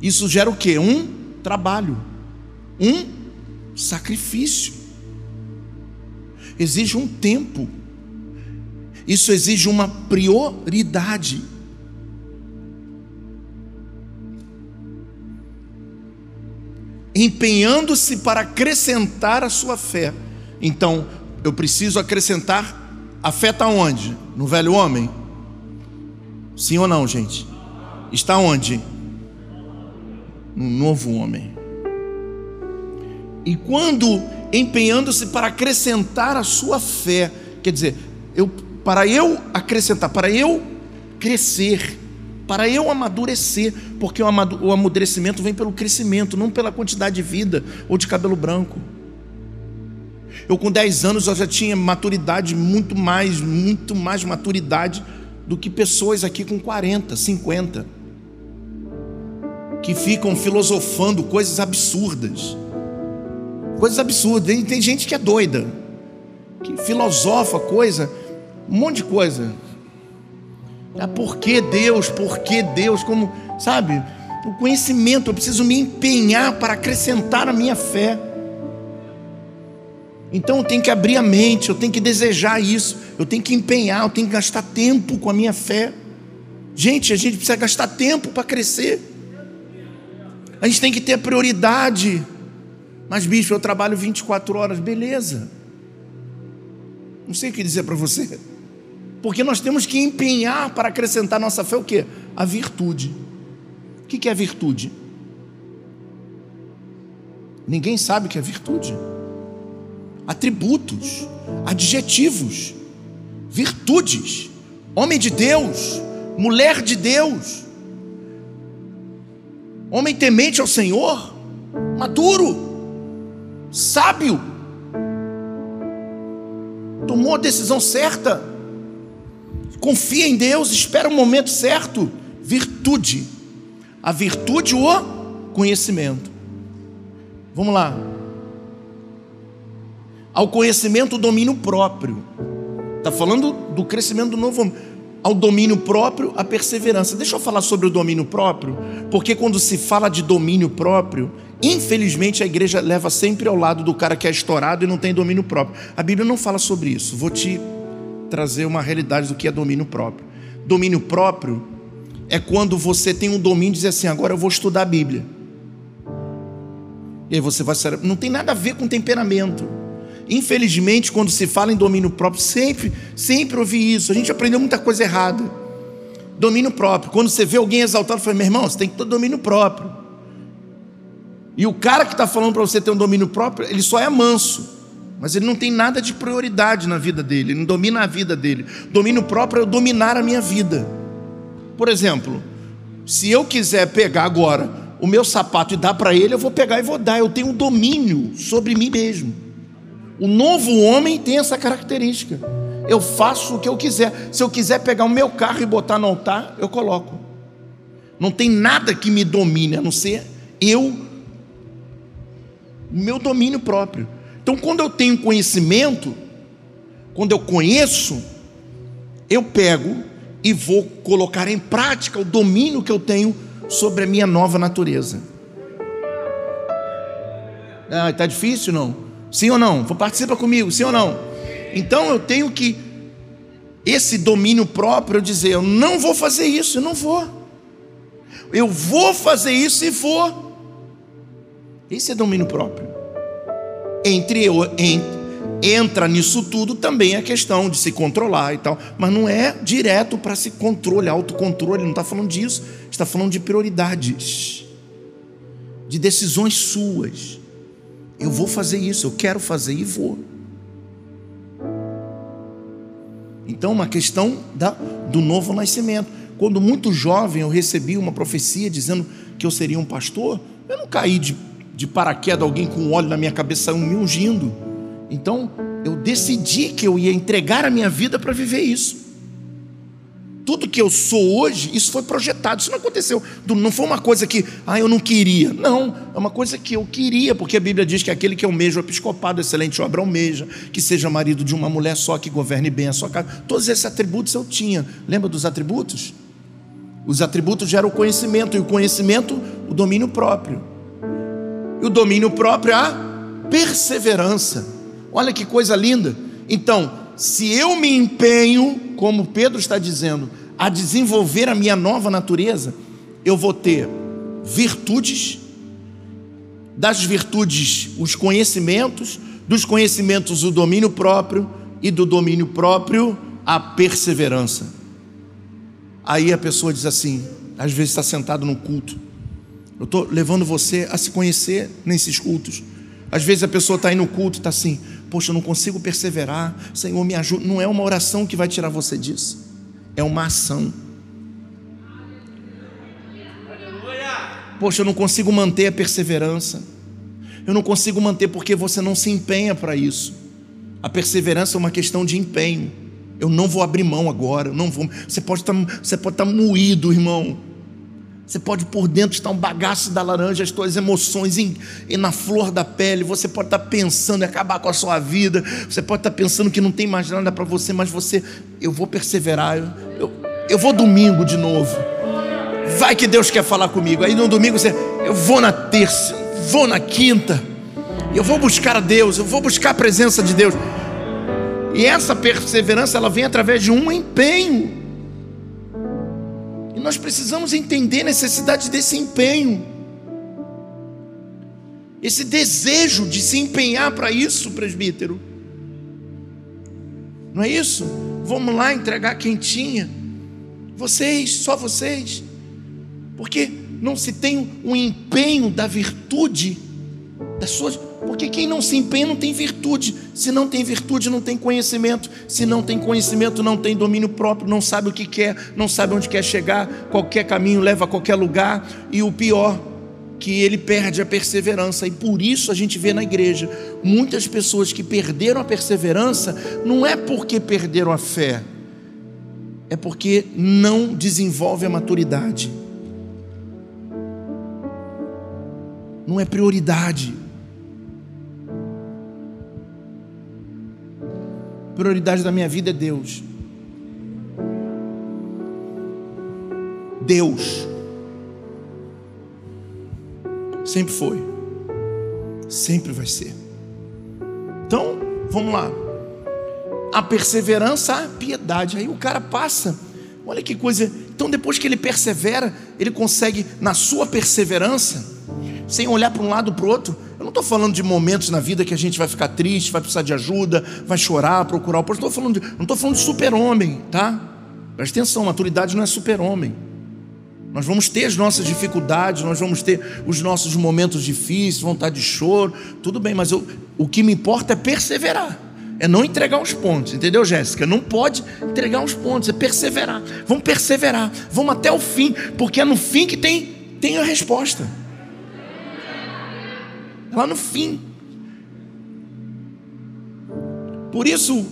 Isso gera o que? Um trabalho, um sacrifício. Exige um tempo. Isso exige uma prioridade. empenhando-se para acrescentar a sua fé. Então, eu preciso acrescentar a fé está onde? No velho homem? Sim ou não, gente? Está onde? No novo homem. E quando empenhando-se para acrescentar a sua fé, quer dizer, eu, para eu acrescentar, para eu crescer, para eu amadurecer, porque o amadurecimento vem pelo crescimento, não pela quantidade de vida ou de cabelo branco. Eu com 10 anos eu já tinha maturidade, muito mais, muito mais maturidade do que pessoas aqui com 40, 50, que ficam filosofando coisas absurdas. Coisas absurdas. Tem gente que é doida, que filosofa coisa, um monte de coisa. Ah, por que Deus? Por que Deus? Como, sabe? O conhecimento, eu preciso me empenhar para acrescentar a minha fé. Então eu tenho que abrir a mente, eu tenho que desejar isso, eu tenho que empenhar, eu tenho que gastar tempo com a minha fé. Gente, a gente precisa gastar tempo para crescer. A gente tem que ter prioridade. Mas, bicho, eu trabalho 24 horas, beleza. Não sei o que dizer para você. Porque nós temos que empenhar para acrescentar nossa fé o quê? A virtude. O que é virtude? Ninguém sabe o que é virtude. Atributos, adjetivos, virtudes. Homem de Deus, mulher de Deus, homem temente ao Senhor, maduro, sábio, tomou a decisão certa confia em Deus, espera o momento certo. Virtude. A virtude, o conhecimento. Vamos lá. Ao conhecimento, o domínio próprio. Está falando do crescimento do novo homem. Ao domínio próprio, a perseverança. Deixa eu falar sobre o domínio próprio, porque quando se fala de domínio próprio, infelizmente a igreja leva sempre ao lado do cara que é estourado e não tem domínio próprio. A Bíblia não fala sobre isso. Vou te trazer uma realidade do que é domínio próprio. Domínio próprio é quando você tem um domínio e diz assim: agora eu vou estudar a Bíblia. E aí você vai ser. Não tem nada a ver com temperamento. Infelizmente, quando se fala em domínio próprio, sempre, sempre ouvi isso. A gente aprendeu muita coisa errada. Domínio próprio. Quando você vê alguém exaltado, fala, meu irmão, você tem que ter domínio próprio. E o cara que está falando para você ter um domínio próprio, ele só é manso mas ele não tem nada de prioridade na vida dele, ele não domina a vida dele. Domínio próprio é dominar a minha vida. Por exemplo, se eu quiser pegar agora o meu sapato e dar para ele, eu vou pegar e vou dar. Eu tenho um domínio sobre mim mesmo. O novo homem tem essa característica. Eu faço o que eu quiser. Se eu quiser pegar o meu carro e botar no altar, eu coloco. Não tem nada que me domine, a não ser eu, o meu domínio próprio. Então, quando eu tenho conhecimento, quando eu conheço, eu pego e vou colocar em prática o domínio que eu tenho sobre a minha nova natureza. Ah, está difícil não? Sim ou não? Participa comigo, sim ou não? Então eu tenho que esse domínio próprio dizer, eu não vou fazer isso, eu não vou. Eu vou fazer isso e vou. Esse é domínio próprio. Entre entre, entra nisso tudo também a questão de se controlar e tal, mas não é direto para se controle, autocontrole, não está falando disso, está falando de prioridades, de decisões suas. Eu vou fazer isso, eu quero fazer e vou. Então, uma questão da, do novo nascimento. Quando muito jovem eu recebi uma profecia dizendo que eu seria um pastor, eu não caí de, de paraquedas, alguém com óleo na minha cabeça me ungindo. Então, eu decidi que eu ia entregar a minha vida para viver isso. Tudo que eu sou hoje, isso foi projetado, isso não aconteceu. Não foi uma coisa que, ah, eu não queria. Não, é uma coisa que eu queria, porque a Bíblia diz que aquele que almeja o episcopado, excelente obra almeja, que seja marido de uma mulher só, que governe bem a sua casa. Todos esses atributos eu tinha. Lembra dos atributos? Os atributos geram o conhecimento, e o conhecimento, o domínio próprio. E o domínio próprio, a perseverança. Olha que coisa linda. Então, se eu me empenho, como Pedro está dizendo, a desenvolver a minha nova natureza, eu vou ter virtudes, das virtudes, os conhecimentos, dos conhecimentos, o domínio próprio, e do domínio próprio, a perseverança. Aí a pessoa diz assim: às vezes está sentado num culto, eu estou levando você a se conhecer nesses cultos. Às vezes a pessoa está aí no culto está assim: Poxa, eu não consigo perseverar. Senhor, me ajuda. Não é uma oração que vai tirar você disso. É uma ação. Poxa, eu não consigo manter a perseverança. Eu não consigo manter porque você não se empenha para isso. A perseverança é uma questão de empenho. Eu não vou abrir mão agora. não vou. Você pode estar, tá, você pode estar tá moído, irmão. Você pode por dentro estar um bagaço da laranja, as tuas emoções em, em, na flor da pele. Você pode estar pensando em acabar com a sua vida. Você pode estar pensando que não tem mais nada para você, mas você, eu vou perseverar. Eu, eu, eu, vou domingo de novo. Vai que Deus quer falar comigo. Aí no domingo você, eu vou na terça, vou na quinta. Eu vou buscar a Deus, eu vou buscar a presença de Deus. E essa perseverança ela vem através de um empenho. Nós precisamos entender a necessidade desse empenho, esse desejo de se empenhar para isso, presbítero. Não é isso? Vamos lá entregar quentinha. Vocês, só vocês. Porque não se tem um empenho da virtude das suas porque quem não se empenha não tem virtude. Se não tem virtude, não tem conhecimento. Se não tem conhecimento, não tem domínio próprio, não sabe o que quer, não sabe onde quer chegar. Qualquer caminho leva a qualquer lugar. E o pior, que ele perde a perseverança. E por isso a gente vê na igreja muitas pessoas que perderam a perseverança, não é porque perderam a fé, é porque não desenvolve a maturidade. Não é prioridade. Prioridade da minha vida é Deus. Deus. Sempre foi. Sempre vai ser. Então, vamos lá. A perseverança, a piedade. Aí o cara passa. Olha que coisa. Então, depois que ele persevera, ele consegue, na sua perseverança, sem olhar para um lado para o outro, não estou falando de momentos na vida que a gente vai ficar triste, vai precisar de ajuda, vai chorar, procurar o posto. Estou falando de, não estou falando de super-homem, tá? Presta atenção, maturidade não é super-homem. Nós vamos ter as nossas dificuldades, nós vamos ter os nossos momentos difíceis, vontade de choro, tudo bem, mas eu, o que me importa é perseverar, é não entregar os pontos, entendeu, Jéssica? Não pode entregar os pontos, é perseverar. Vamos perseverar, vamos até o fim, porque é no fim que tem, tem a resposta lá no fim. Por isso,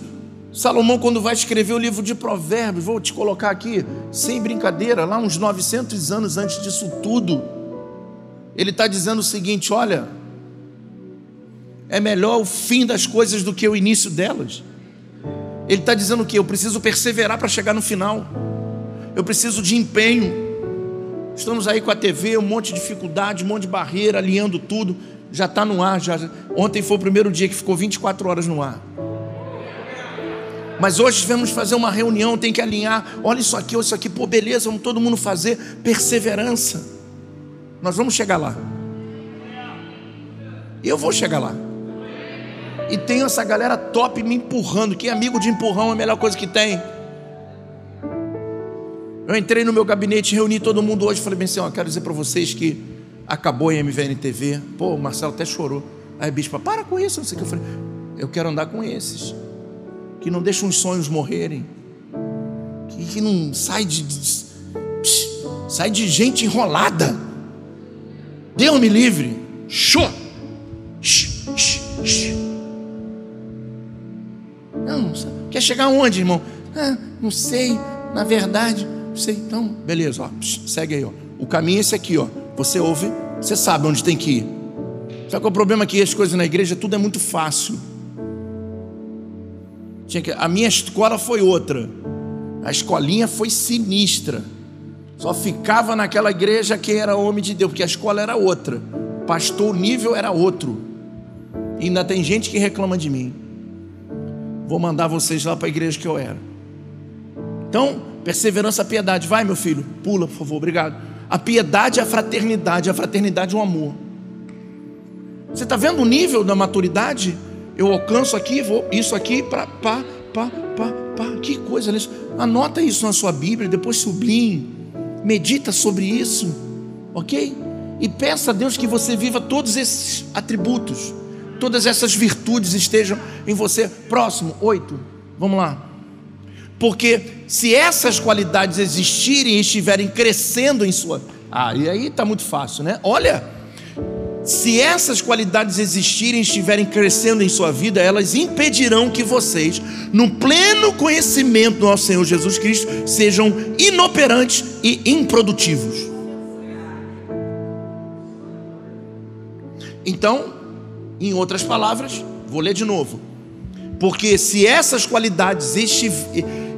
Salomão, quando vai escrever o livro de Provérbios, vou te colocar aqui, sem brincadeira, lá uns 900 anos antes disso tudo, ele está dizendo o seguinte: olha, é melhor o fim das coisas do que o início delas. Ele está dizendo o que? Eu preciso perseverar para chegar no final, eu preciso de empenho. Estamos aí com a TV, um monte de dificuldade, um monte de barreira, alinhando tudo. Já está no ar. Já... Ontem foi o primeiro dia que ficou 24 horas no ar. Mas hoje vamos fazer uma reunião, tem que alinhar. Olha isso aqui, olha isso aqui, pô, beleza, vamos todo mundo fazer. Perseverança. Nós vamos chegar lá. Eu vou chegar lá. E tenho essa galera top me empurrando. Que amigo de empurrão é a melhor coisa que tem. Eu entrei no meu gabinete, reuni todo mundo hoje. Falei bem assim: ó, quero dizer para vocês que acabou em MVN TV. Pô, o Marcelo até chorou. Aí, bispo, para com isso. Não sei o que. Eu falei: eu quero andar com esses. Que não deixam os sonhos morrerem. Que, que não sai de, de. Sai de gente enrolada. Deus me livre. Show! Não, quer chegar aonde, irmão? Ah, não sei, na verdade, não sei. Então, beleza, ó, segue aí, ó. O caminho é esse aqui, ó. Você ouve, você sabe onde tem que ir. Só que o problema é que as coisas na igreja tudo é muito fácil. A minha escola foi outra. A escolinha foi sinistra. Só ficava naquela igreja quem era homem de Deus, porque a escola era outra. Pastor, o nível era outro. E ainda tem gente que reclama de mim. Vou mandar vocês lá para a igreja que eu era. Então, perseverança, piedade. Vai, meu filho, pula, por favor, obrigado. A piedade é a fraternidade, a fraternidade é o amor. Você está vendo o nível da maturidade? Eu alcanço aqui, vou isso aqui para pá, pá, pá, pá. Que coisa nisso. Anota isso na sua Bíblia, depois sublinhe. Medita sobre isso, ok? E peça a Deus que você viva todos esses atributos todas essas virtudes estejam em você. Próximo, oito. Vamos lá. Porque se essas qualidades existirem e estiverem crescendo em sua. Ah, e aí está muito fácil, né? Olha, se essas qualidades existirem e estiverem crescendo em sua vida, elas impedirão que vocês, no pleno conhecimento do nosso Senhor Jesus Cristo, sejam inoperantes e improdutivos. Então, em outras palavras, vou ler de novo. Porque se essas qualidades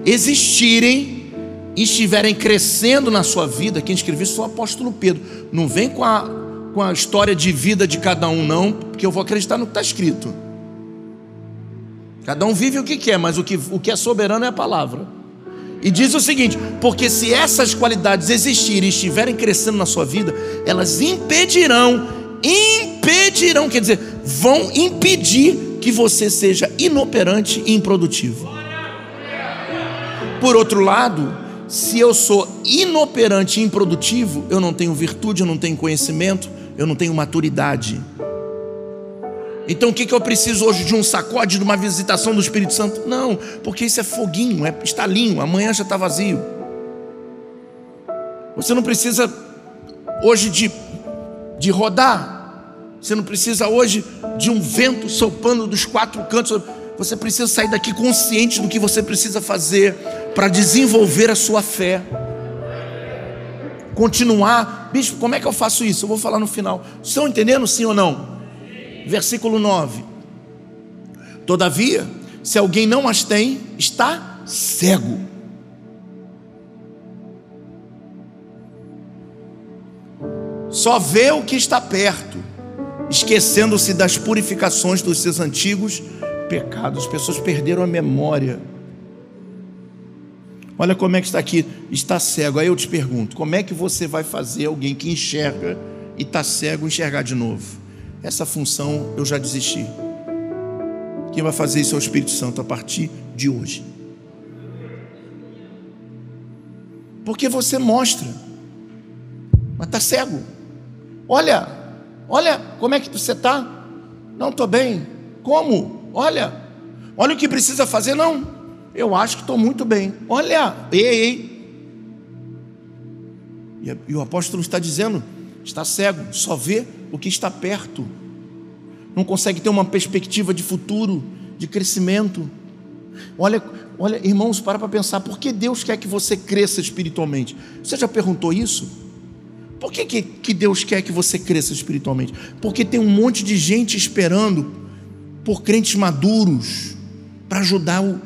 existirem, estiverem crescendo na sua vida, quem escreveu isso foi o apóstolo Pedro. Não vem com a, com a história de vida de cada um, não, porque eu vou acreditar no que está escrito. Cada um vive o que quer, mas o que, o que é soberano é a palavra. E diz o seguinte: porque se essas qualidades existirem e estiverem crescendo na sua vida, elas impedirão, impedirão, quer dizer, vão impedir que você seja inoperante e improdutivo. Por outro lado, se eu sou inoperante e improdutivo, eu não tenho virtude, eu não tenho conhecimento, eu não tenho maturidade. Então o que, eu preciso hoje de um sacode, de uma visitação do Espírito Santo? Não, porque isso é foguinho, é estalinho, amanhã já está vazio. Você não precisa hoje de, de rodar, você não precisa hoje de um vento soprando dos quatro cantos. Você precisa sair daqui consciente do que você precisa fazer para desenvolver a sua fé. Continuar. Bicho, como é que eu faço isso? Eu vou falar no final. Estão entendendo sim ou não? Versículo 9. Todavia, se alguém não as tem, está cego. Só vê o que está perto esquecendo-se das purificações dos seus antigos pecados. As pessoas perderam a memória. Olha como é que está aqui, está cego. Aí eu te pergunto: como é que você vai fazer alguém que enxerga e está cego enxergar de novo? Essa função eu já desisti. Quem vai fazer isso é o Espírito Santo a partir de hoje. Porque você mostra, mas está cego. Olha, Olha como é que você está. Não estou bem. Como? Olha. Olha o que precisa fazer. Não. Eu acho que estou muito bem. Olha. Ei, ei. E, e o apóstolo está dizendo: está cego, só vê o que está perto. Não consegue ter uma perspectiva de futuro, de crescimento. Olha, olha, irmãos, para para pensar, por que Deus quer que você cresça espiritualmente? Você já perguntou isso? Por que, que, que Deus quer que você cresça espiritualmente? Porque tem um monte de gente esperando por crentes maduros para ajudar o,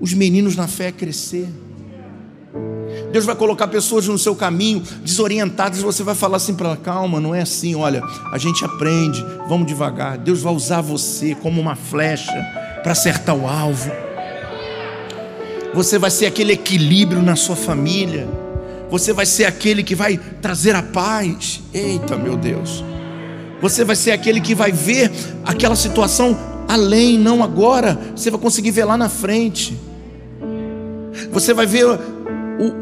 os meninos na fé a crescer. Deus vai colocar pessoas no seu caminho desorientadas você vai falar assim para ela: calma, não é assim. Olha, a gente aprende, vamos devagar. Deus vai usar você como uma flecha para acertar o alvo. Você vai ser aquele equilíbrio na sua família. Você vai ser aquele que vai trazer a paz. Eita, meu Deus. Você vai ser aquele que vai ver aquela situação além, não agora. Você vai conseguir ver lá na frente. Você vai ver o,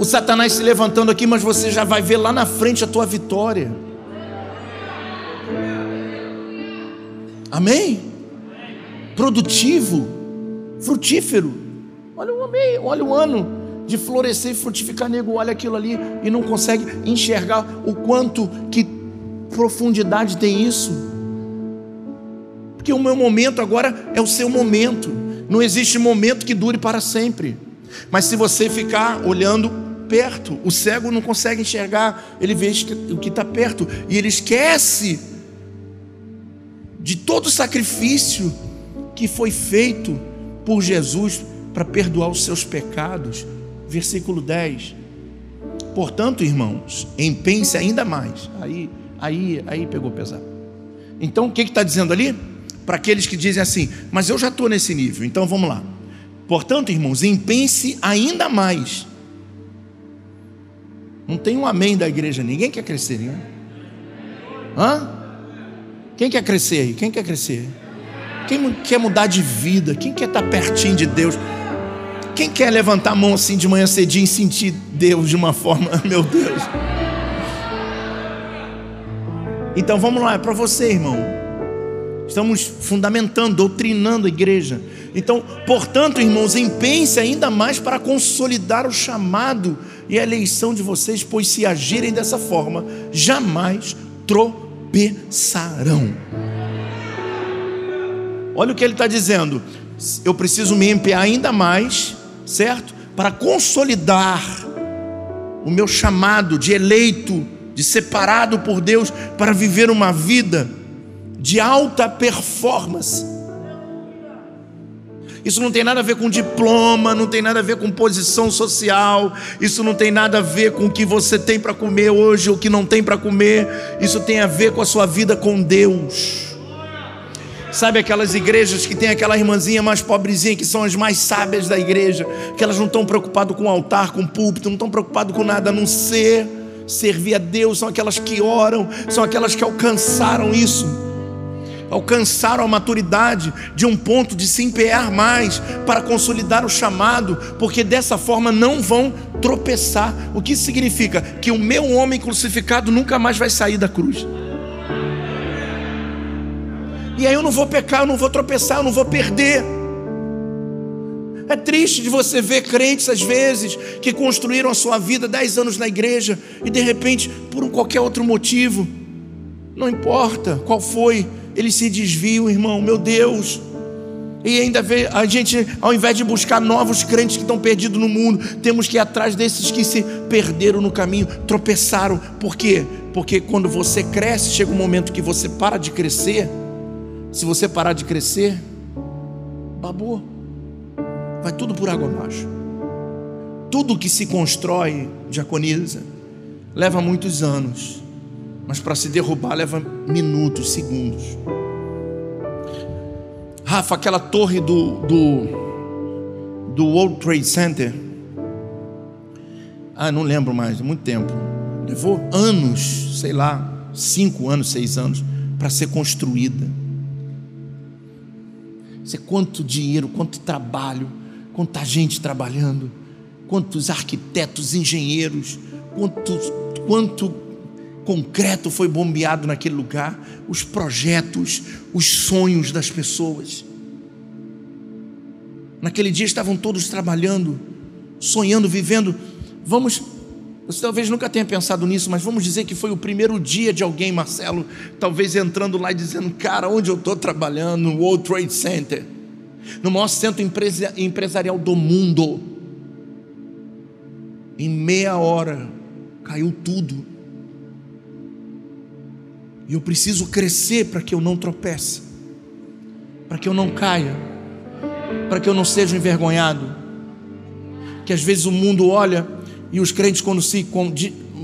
o, Satanás se levantando aqui, mas você já vai ver lá na frente a tua vitória. Amém? Produtivo, frutífero. Olha o, olha o ano de florescer e frutificar, nego, olha aquilo ali e não consegue enxergar o quanto que profundidade tem isso. Porque o meu momento agora é o seu momento. Não existe momento que dure para sempre. Mas se você ficar olhando perto, o cego não consegue enxergar, ele vê o que está perto e ele esquece de todo o sacrifício que foi feito por Jesus para perdoar os seus pecados. Versículo 10. Portanto, irmãos, empense ainda mais. Aí, aí, aí pegou pesado. Então, o que está dizendo ali? Para aqueles que dizem assim, mas eu já estou nesse nível, então vamos lá. Portanto, irmãos, empense ainda mais. Não tem um amém da igreja, ninguém quer crescer, né? Hã? Quem quer crescer aí? Quem quer crescer? Quem quer mudar de vida? Quem quer estar pertinho de Deus? Quem quer levantar a mão assim de manhã cedinho e sentir Deus de uma forma, meu Deus? Então vamos lá, é para você, irmão. Estamos fundamentando, doutrinando a igreja. Então, portanto, irmãos, empenhe-se ainda mais para consolidar o chamado e a eleição de vocês, pois se agirem dessa forma, jamais tropeçarão. Olha o que ele está dizendo. Eu preciso me empenhar ainda mais, certo? Para consolidar o meu chamado de eleito, de separado por Deus, para viver uma vida de alta performance isso não tem nada a ver com diploma, não tem nada a ver com posição social, isso não tem nada a ver com o que você tem para comer hoje ou o que não tem para comer. Isso tem a ver com a sua vida com Deus. Sabe aquelas igrejas que tem aquela irmãzinha mais pobrezinha, que são as mais sábias da igreja, que elas não estão preocupadas com o altar, com o púlpito, não estão preocupadas com nada a não ser servir a Deus, são aquelas que oram, são aquelas que alcançaram isso alcançaram a maturidade de um ponto de se empenhar mais para consolidar o chamado, porque dessa forma não vão tropeçar. O que significa? Que o meu homem crucificado nunca mais vai sair da cruz. E aí eu não vou pecar, eu não vou tropeçar, eu não vou perder. É triste de você ver crentes, às vezes, que construíram a sua vida dez anos na igreja e de repente, por um qualquer outro motivo, não importa qual foi, eles se desviam, irmão, meu Deus. E ainda vê, a gente, ao invés de buscar novos crentes que estão perdidos no mundo, temos que ir atrás desses que se perderam no caminho, tropeçaram. Por quê? Porque quando você cresce, chega um momento que você para de crescer. Se você parar de crescer, babou. Vai tudo por água abaixo. Tudo que se constrói, diaconiza, leva muitos anos mas para se derrubar leva minutos, segundos. Rafa, aquela torre do, do, do World Trade Center, ah, não lembro mais, muito tempo. Levou anos, sei lá, cinco anos, seis anos, para ser construída. Você quanto dinheiro, quanto trabalho, quanta gente trabalhando, quantos arquitetos, engenheiros, quanto, quanto concreto foi bombeado naquele lugar, os projetos, os sonhos das pessoas. Naquele dia estavam todos trabalhando, sonhando, vivendo. Vamos, você talvez nunca tenha pensado nisso, mas vamos dizer que foi o primeiro dia de alguém, Marcelo, talvez entrando lá e dizendo: Cara, onde eu estou trabalhando? No World Trade Center, no maior centro empresarial do mundo. Em meia hora caiu tudo e eu preciso crescer para que eu não tropece, para que eu não caia, para que eu não seja envergonhado. Que às vezes o mundo olha E os crentes, quando se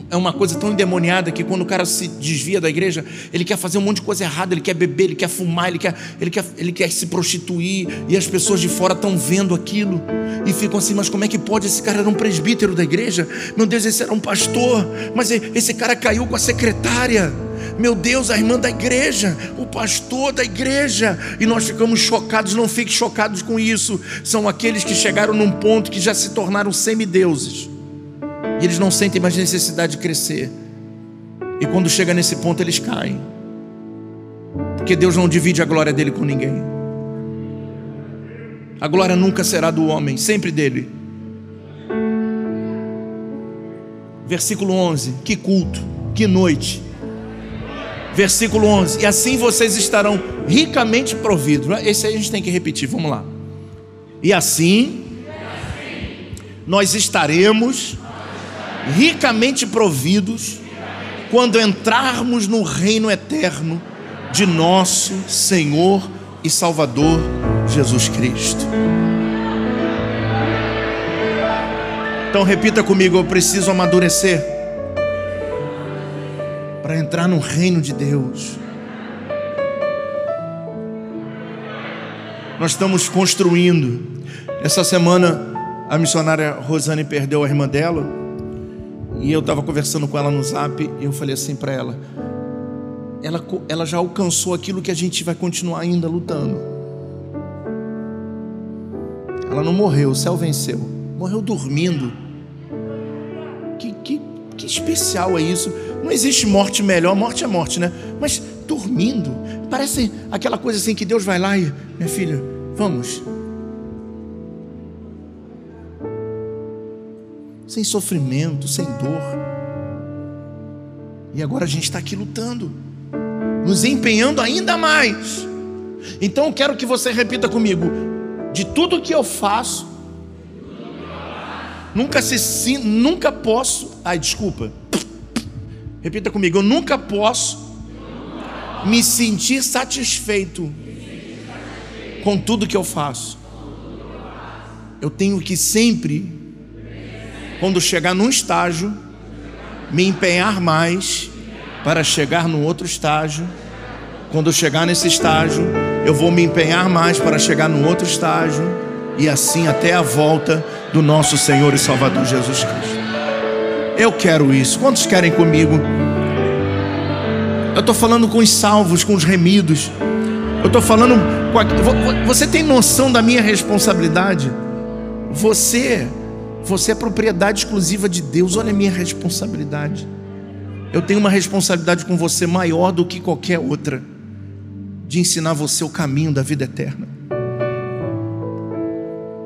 é uma coisa tão endemoniada que quando o cara se desvia da igreja, ele quer fazer um monte de coisa errada, ele quer beber, ele quer fumar, ele quer, ele quer, ele quer se prostituir, e as pessoas de fora estão vendo aquilo e ficam assim: mas como é que pode? Esse cara era um presbítero da igreja, meu Deus, esse era um pastor, mas esse cara caiu com a secretária. Meu Deus, a irmã da igreja, o pastor da igreja, e nós ficamos chocados. Não fique chocados com isso. São aqueles que chegaram num ponto que já se tornaram semideuses e eles não sentem mais necessidade de crescer. E quando chega nesse ponto, eles caem. Porque Deus não divide a glória dele com ninguém. A glória nunca será do homem, sempre dele. Versículo 11: Que culto, que noite. Versículo 11: E assim vocês estarão ricamente providos. Esse aí a gente tem que repetir, vamos lá. E assim, nós estaremos ricamente providos quando entrarmos no reino eterno de nosso Senhor e Salvador Jesus Cristo. Então repita comigo, eu preciso amadurecer para entrar no reino de Deus. Nós estamos construindo. Essa semana a missionária Rosane perdeu a irmã dela. E eu estava conversando com ela no zap e eu falei assim para ela: ela, ela já alcançou aquilo que a gente vai continuar ainda lutando. Ela não morreu, o céu venceu. Morreu dormindo. Que, que, que especial é isso? Não existe morte melhor, morte é morte, né? Mas dormindo. Parece aquela coisa assim que Deus vai lá e, minha filha, vamos, sem sofrimento, sem dor. E agora a gente está aqui lutando, nos empenhando ainda mais. Então eu quero que você repita comigo: de tudo que eu faço, nunca se nunca posso. Ai, desculpa. Repita comigo: eu nunca posso me sentir satisfeito com tudo que eu faço. Eu tenho que sempre quando chegar num estágio, me empenhar mais para chegar no outro estágio. Quando chegar nesse estágio, eu vou me empenhar mais para chegar no outro estágio e assim até a volta do nosso Senhor e Salvador Jesus Cristo. Eu quero isso. Quantos querem comigo? Eu estou falando com os salvos, com os remidos. Eu estou falando com a... Você tem noção da minha responsabilidade? Você você é propriedade exclusiva de Deus. Olha a minha responsabilidade. Eu tenho uma responsabilidade com você maior do que qualquer outra de ensinar você o caminho da vida eterna.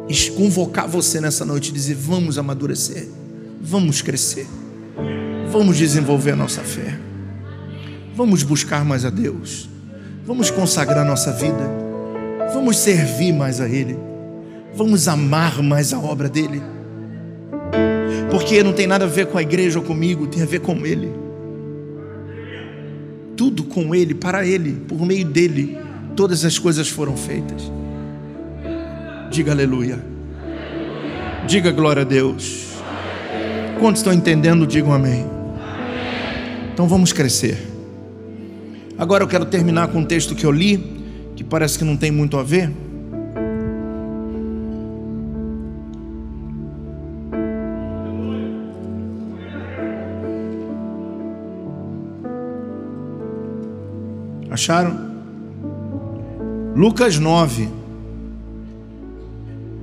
E convocar você nessa noite e dizer: vamos amadurecer, vamos crescer, vamos desenvolver a nossa fé, vamos buscar mais a Deus, vamos consagrar nossa vida, vamos servir mais a Ele, vamos amar mais a obra dEle porque não tem nada a ver com a igreja ou comigo, tem a ver com Ele. Tudo com Ele, para Ele, por meio dEle, todas as coisas foram feitas. Diga aleluia. Diga glória a Deus. Quantos estão entendendo, digam amém. Então vamos crescer. Agora eu quero terminar com um texto que eu li, que parece que não tem muito a ver. Acharam? Lucas 9.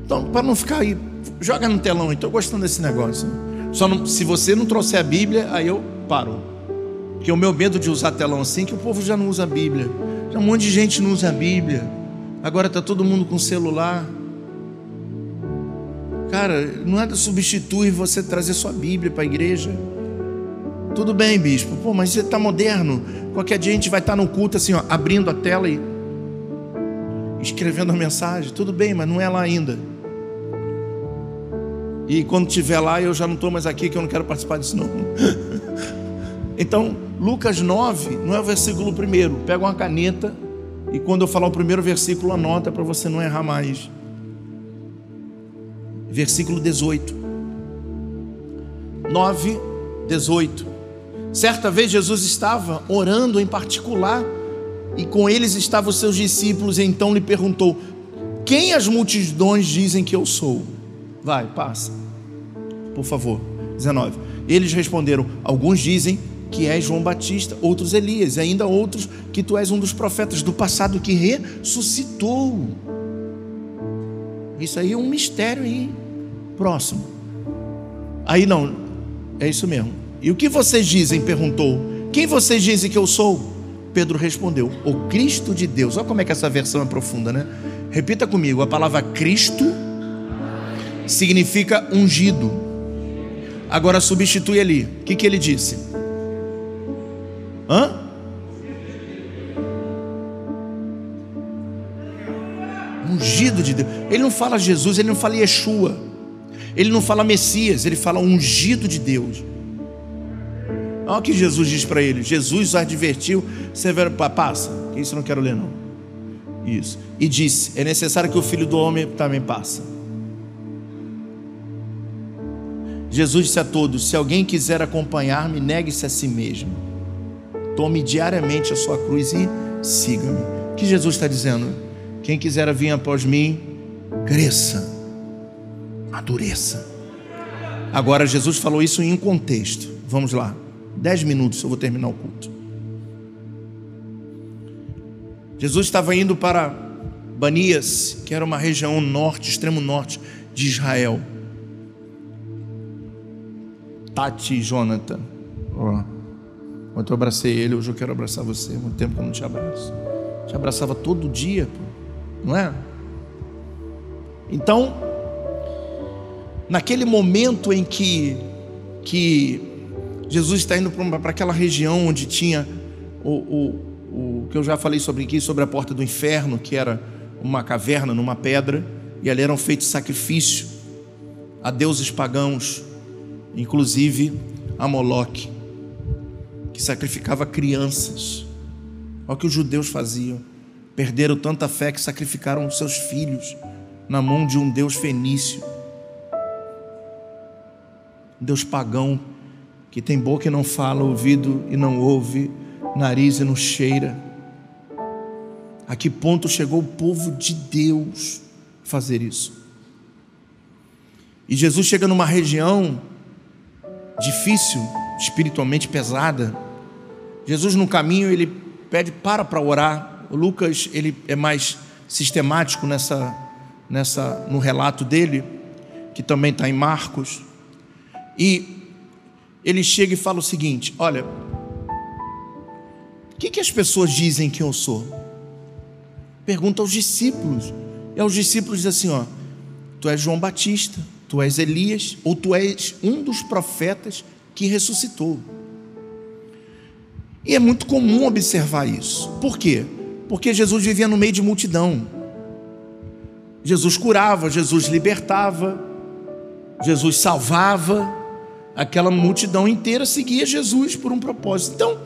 Então, para não ficar aí, joga no telão, estou gostando desse negócio. Só não, se você não trouxer a Bíblia, aí eu paro. Porque o meu medo de usar telão assim, é que o povo já não usa a Bíblia. Já um monte de gente não usa a Bíblia. Agora está todo mundo com celular. Cara, não é substituir você trazer sua Bíblia para a igreja. Tudo bem, bispo. Pô, mas você está moderno. Qualquer dia a gente vai estar tá no culto assim, ó, abrindo a tela e escrevendo a mensagem. Tudo bem, mas não é lá ainda. E quando estiver lá, eu já não estou mais aqui, que eu não quero participar disso não. então, Lucas 9, não é o versículo primeiro. Pega uma caneta e quando eu falar o primeiro versículo, anota para você não errar mais. Versículo 18. 9, 18. Certa vez Jesus estava orando em particular e com eles estavam os seus discípulos, e então lhe perguntou: Quem as multidões dizem que eu sou? Vai, passa, por favor. 19. Eles responderam: Alguns dizem que és João Batista, outros Elias, e ainda outros que tu és um dos profetas do passado que ressuscitou. Isso aí é um mistério aí. Próximo. Aí não, é isso mesmo. E o que vocês dizem? perguntou. Quem vocês dizem que eu sou? Pedro respondeu: O Cristo de Deus. Olha como é que essa versão é profunda, né? Repita comigo: a palavra Cristo significa ungido. Agora substitui ali. O que, que ele disse? Hã? Ungido de Deus. Ele não fala Jesus, ele não fala Yeshua. Ele não fala Messias, ele fala ungido de Deus. Olha o que Jesus diz para ele. Jesus advertiu, severo, passa. Isso eu não quero ler não. Isso. E disse: é necessário que o filho do homem também passe. Jesus disse a todos: Se alguém quiser acompanhar-me, negue-se a si mesmo. Tome diariamente a sua cruz e siga-me. O que Jesus está dizendo? Quem quiser vir após mim, cresça, madureça. Agora, Jesus falou isso em um contexto. Vamos lá. Dez minutos eu vou terminar o culto. Jesus estava indo para Banias, que era uma região norte, extremo norte de Israel. Tati Jonathan. Oh. Eu abracei ele, hoje eu quero abraçar você. Muito tempo que eu não te abraço. Te abraçava todo dia, não é? Então, naquele momento em que, que Jesus está indo para aquela região onde tinha o, o, o que eu já falei sobre aqui, sobre a porta do inferno, que era uma caverna numa pedra, e ali eram feitos sacrifícios a deuses pagãos inclusive a Moloque, que sacrificava crianças. Olha o que os judeus faziam. Perderam tanta fé que sacrificaram seus filhos na mão de um Deus fenício. Deus pagão, que tem boca e não fala, ouvido e não ouve, nariz e não cheira. A que ponto chegou o povo de Deus fazer isso? E Jesus chega numa região difícil, espiritualmente pesada. Jesus no caminho ele pede para para orar. O Lucas ele é mais sistemático nessa nessa no relato dele, que também está em Marcos. E ele chega e fala o seguinte: Olha, o que, que as pessoas dizem que eu sou? Pergunta aos discípulos. E aos discípulos diz assim: Ó, tu és João Batista tu és Elias ou tu és um dos profetas que ressuscitou. E é muito comum observar isso. Por quê? Porque Jesus vivia no meio de multidão. Jesus curava, Jesus libertava, Jesus salvava. Aquela multidão inteira seguia Jesus por um propósito. Então,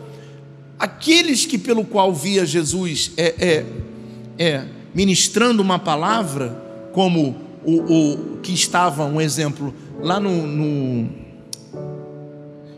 aqueles que pelo qual via Jesus é, é, é ministrando uma palavra, como o, o que estava, um exemplo, lá no, no,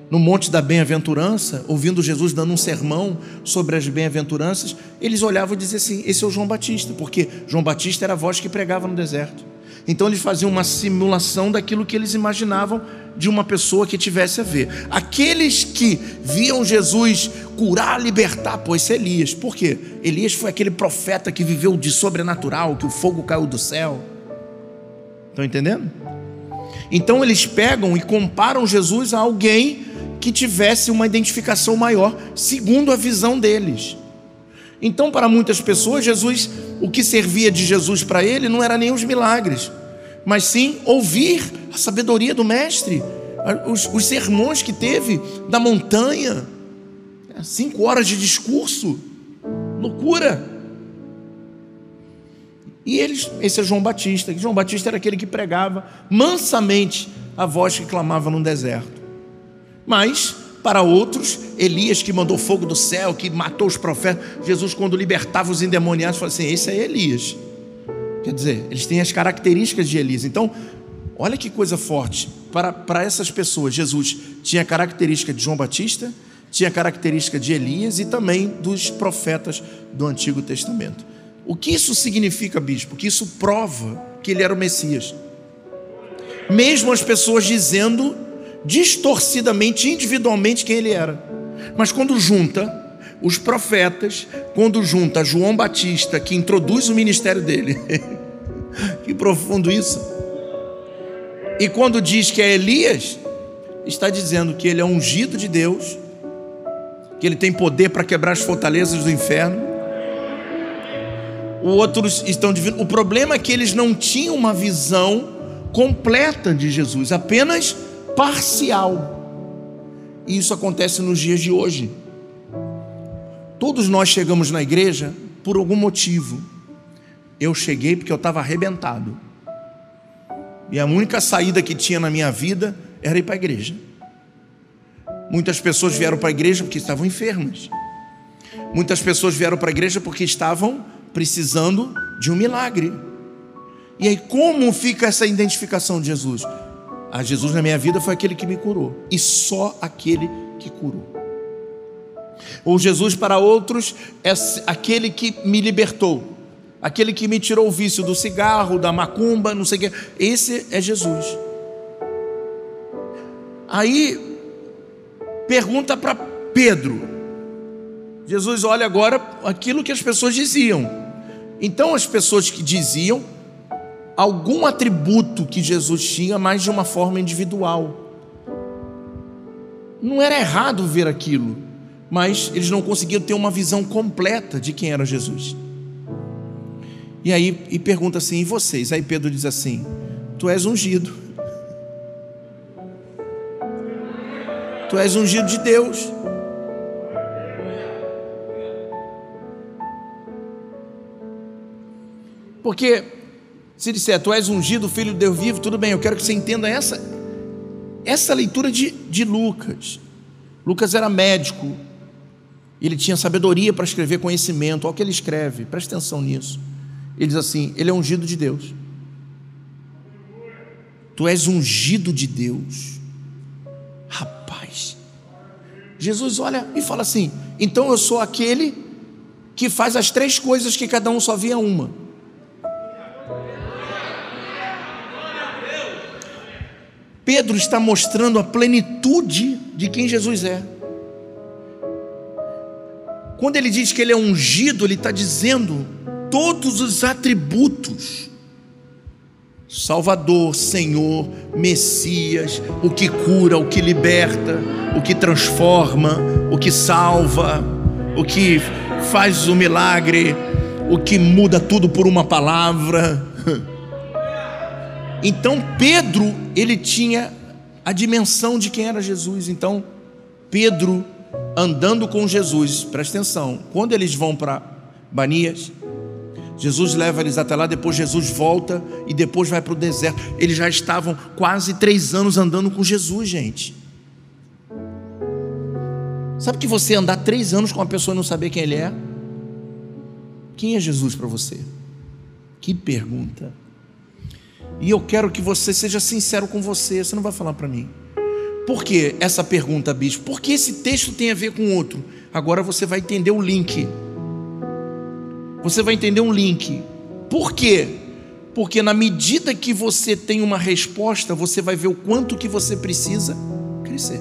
no Monte da Bem-aventurança, ouvindo Jesus dando um sermão sobre as bem-aventuranças, eles olhavam e diziam assim: Esse é o João Batista, porque João Batista era a voz que pregava no deserto. Então eles faziam uma simulação daquilo que eles imaginavam de uma pessoa que tivesse a ver. Aqueles que viam Jesus curar, libertar, pô, esse é Elias. Por quê? Elias foi aquele profeta que viveu de sobrenatural, que o fogo caiu do céu. Estão entendendo? Então eles pegam e comparam Jesus a alguém que tivesse uma identificação maior, segundo a visão deles. Então, para muitas pessoas, Jesus, o que servia de Jesus para ele não era nem os milagres, mas sim ouvir a sabedoria do Mestre, os, os sermões que teve da montanha, cinco horas de discurso, loucura. E eles, esse é João Batista. João Batista era aquele que pregava mansamente a voz que clamava no deserto. Mas, para outros, Elias que mandou fogo do céu, que matou os profetas, Jesus, quando libertava os endemoniados, falou assim: esse é Elias. Quer dizer, eles têm as características de Elias. Então, olha que coisa forte. para, para essas pessoas, Jesus tinha característica de João Batista, tinha característica de Elias e também dos profetas do Antigo Testamento. O que isso significa, bispo? Que isso prova que ele era o Messias. Mesmo as pessoas dizendo distorcidamente, individualmente, quem ele era. Mas quando junta os profetas, quando junta João Batista, que introduz o ministério dele, que profundo isso. E quando diz que é Elias, está dizendo que ele é ungido de Deus, que ele tem poder para quebrar as fortalezas do inferno. Outros estão divino. O problema é que eles não tinham uma visão completa de Jesus, apenas parcial. E isso acontece nos dias de hoje. Todos nós chegamos na igreja por algum motivo. Eu cheguei porque eu estava arrebentado. E a única saída que tinha na minha vida era ir para a igreja. Muitas pessoas vieram para a igreja porque estavam enfermas. Muitas pessoas vieram para a igreja porque estavam precisando de um milagre. E aí, como fica essa identificação de Jesus? Ah, Jesus na minha vida foi aquele que me curou, e só aquele que curou. Ou Jesus para outros é aquele que me libertou, aquele que me tirou o vício do cigarro, da macumba, não sei o que. Esse é Jesus. Aí pergunta para Pedro. Jesus olha agora aquilo que as pessoas diziam. Então as pessoas que diziam algum atributo que Jesus tinha, mas de uma forma individual. Não era errado ver aquilo, mas eles não conseguiam ter uma visão completa de quem era Jesus. E aí e pergunta assim: e vocês? Aí Pedro diz assim: Tu és ungido. Tu és ungido de Deus. Porque se disser, tu és ungido, filho de Deus vivo, tudo bem, eu quero que você entenda essa, essa leitura de, de Lucas. Lucas era médico, ele tinha sabedoria para escrever conhecimento, olha o que ele escreve, presta atenção nisso. Ele diz assim: Ele é ungido de Deus. Tu és ungido de Deus. Rapaz, Jesus olha e fala assim: Então eu sou aquele que faz as três coisas que cada um só via uma. Pedro está mostrando a plenitude de quem Jesus é. Quando ele diz que ele é ungido, ele está dizendo todos os atributos: Salvador, Senhor, Messias, o que cura, o que liberta, o que transforma, o que salva, o que faz o milagre, o que muda tudo por uma palavra. Então Pedro, ele tinha a dimensão de quem era Jesus. Então Pedro andando com Jesus, presta atenção, quando eles vão para Banias, Jesus leva eles até lá, depois Jesus volta e depois vai para o deserto. Eles já estavam quase três anos andando com Jesus, gente. Sabe que você andar três anos com uma pessoa e não saber quem ele é? Quem é Jesus para você? Que pergunta. E eu quero que você seja sincero com você, você não vai falar para mim. Por que essa pergunta, bispo? Por que esse texto tem a ver com outro? Agora você vai entender o link. Você vai entender um link. Por quê? Porque na medida que você tem uma resposta, você vai ver o quanto que você precisa crescer.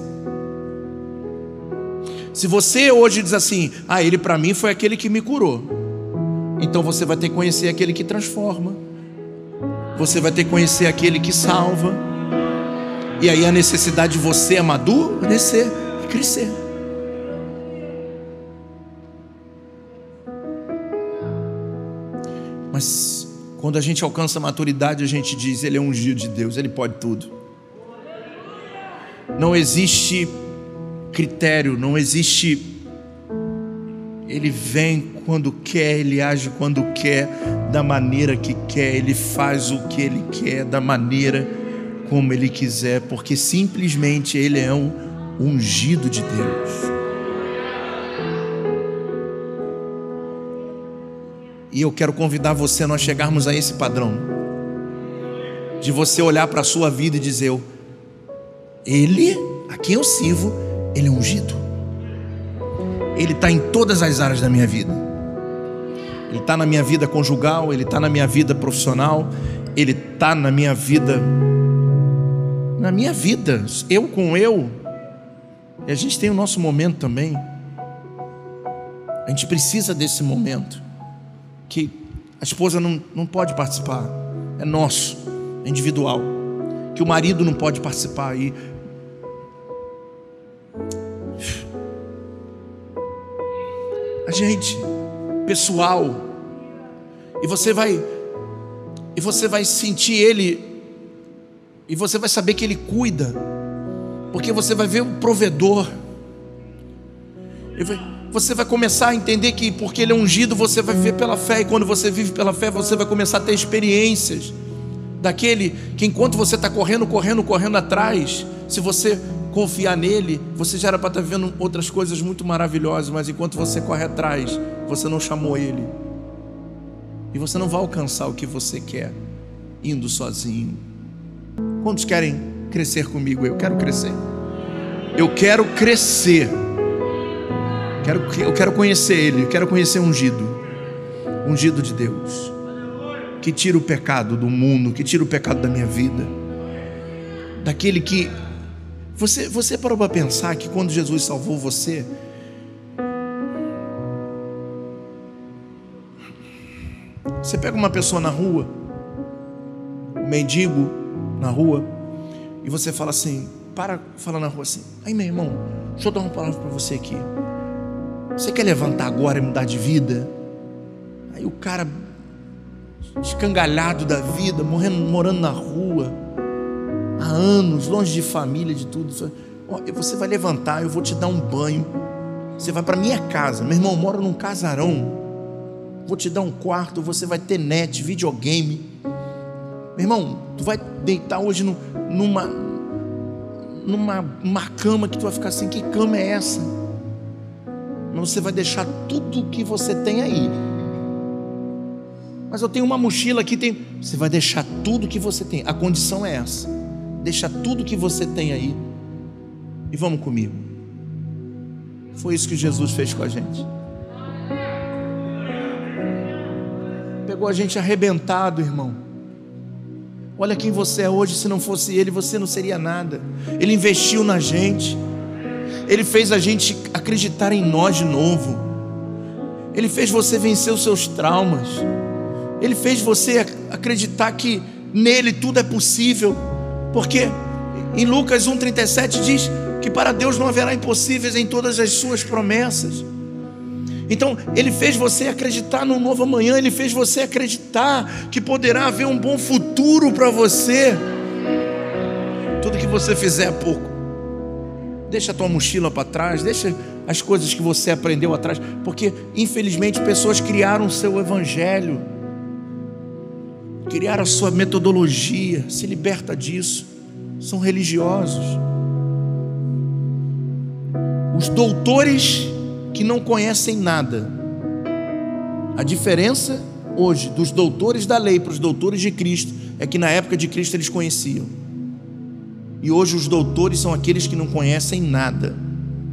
Se você hoje diz assim: "Ah, ele para mim foi aquele que me curou". Então você vai ter que conhecer aquele que transforma. Você vai ter que conhecer aquele que salva e aí a necessidade de você amadurecer e crescer. Mas quando a gente alcança a maturidade, a gente diz: Ele é um ungido de Deus, Ele pode tudo. Não existe critério, não existe. Ele vem quando quer, ele age quando quer, da maneira que quer, ele faz o que ele quer, da maneira como Ele quiser, porque simplesmente Ele é um ungido de Deus. E eu quero convidar você a nós chegarmos a esse padrão, de você olhar para a sua vida e dizer: Ele, a quem eu sirvo, ele é ungido. Ele está em todas as áreas da minha vida. Ele está na minha vida conjugal, ele está na minha vida profissional, ele está na minha vida. Na minha vida, eu com eu. E a gente tem o nosso momento também. A gente precisa desse momento. Que a esposa não, não pode participar, é nosso, é individual. Que o marido não pode participar aí. A gente, pessoal, e você vai, e você vai sentir ele, e você vai saber que ele cuida, porque você vai ver o provedor. Você vai começar a entender que porque ele é ungido, você vai viver pela fé, e quando você vive pela fé, você vai começar a ter experiências daquele que enquanto você está correndo, correndo, correndo atrás, se você confiar nele, você já era para estar tá vendo outras coisas muito maravilhosas, mas enquanto você corre atrás, você não chamou ele. E você não vai alcançar o que você quer indo sozinho. Quantos querem crescer comigo? Eu quero crescer. Eu quero crescer. Quero, eu quero conhecer Ele, eu quero conhecer ungido, ungido de Deus, que tira o pecado do mundo, que tira o pecado da minha vida, daquele que. Você, você parou para pensar que quando Jesus salvou você, você pega uma pessoa na rua, um mendigo na rua, e você fala assim, para falar na rua assim, aí meu irmão, deixa eu dar uma palavra para você aqui. Você quer levantar agora e mudar de vida? Aí o cara escangalhado da vida, morrendo, morando na rua, há anos, longe de família, de tudo. Você vai levantar, eu vou te dar um banho. Você vai para minha casa, meu irmão, mora num casarão. Vou te dar um quarto, você vai ter net, videogame. Meu irmão, tu vai deitar hoje no, numa numa uma cama que tu vai ficar assim, que cama é essa? mas você vai deixar tudo que você tem aí. Mas eu tenho uma mochila aqui, tem. Você vai deixar tudo que você tem. A condição é essa. Deixa tudo que você tem aí. E vamos comigo. Foi isso que Jesus fez com a gente. Pegou a gente arrebentado, irmão. Olha quem você é hoje, se não fosse Ele, você não seria nada. Ele investiu na gente. Ele fez a gente acreditar em nós de novo. Ele fez você vencer os seus traumas. Ele fez você acreditar que nele tudo é possível. Porque em Lucas 1,37 diz que para Deus não haverá impossíveis em todas as suas promessas. Então, Ele fez você acreditar no novo amanhã, Ele fez você acreditar que poderá haver um bom futuro para você. Tudo que você fizer é pouco. Deixa a tua mochila para trás, deixa as coisas que você aprendeu atrás, porque infelizmente pessoas criaram o seu evangelho, criaram a sua metodologia, se liberta disso. São religiosos. Os doutores que não conhecem nada. A diferença hoje dos doutores da lei para os doutores de Cristo é que na época de Cristo eles conheciam. E hoje os doutores são aqueles que não conhecem nada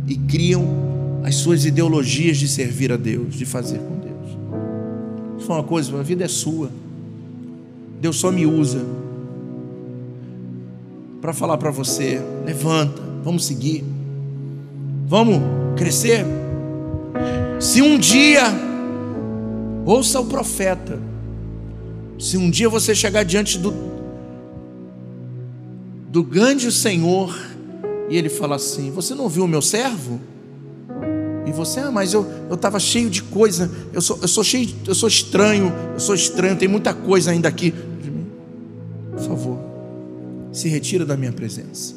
e criam as suas ideologias de servir a Deus, de fazer com Deus. É uma coisa, a vida é sua. Deus só me usa para falar para você: levanta, vamos seguir, vamos crescer. Se um dia, ouça o profeta, se um dia você chegar diante do, do grande Senhor e ele fala assim: Você não viu o meu servo? E você, ah, mas eu estava cheio de coisa, eu sou, eu sou cheio, eu sou estranho, eu sou estranho, tem muita coisa ainda aqui. Por favor, se retira da minha presença.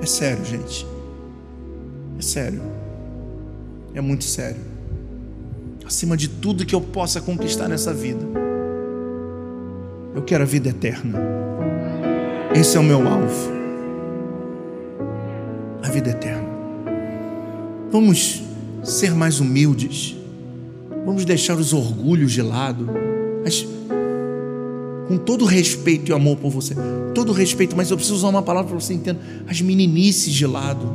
É sério, gente. É sério. É muito sério. Acima de tudo que eu possa conquistar nessa vida, eu quero a vida eterna. Esse é o meu alvo. A vida eterna. Vamos ser mais humildes. Vamos deixar os orgulhos de lado. As, com todo respeito e amor por você, todo respeito, mas eu preciso usar uma palavra para você entender, as meninices de lado,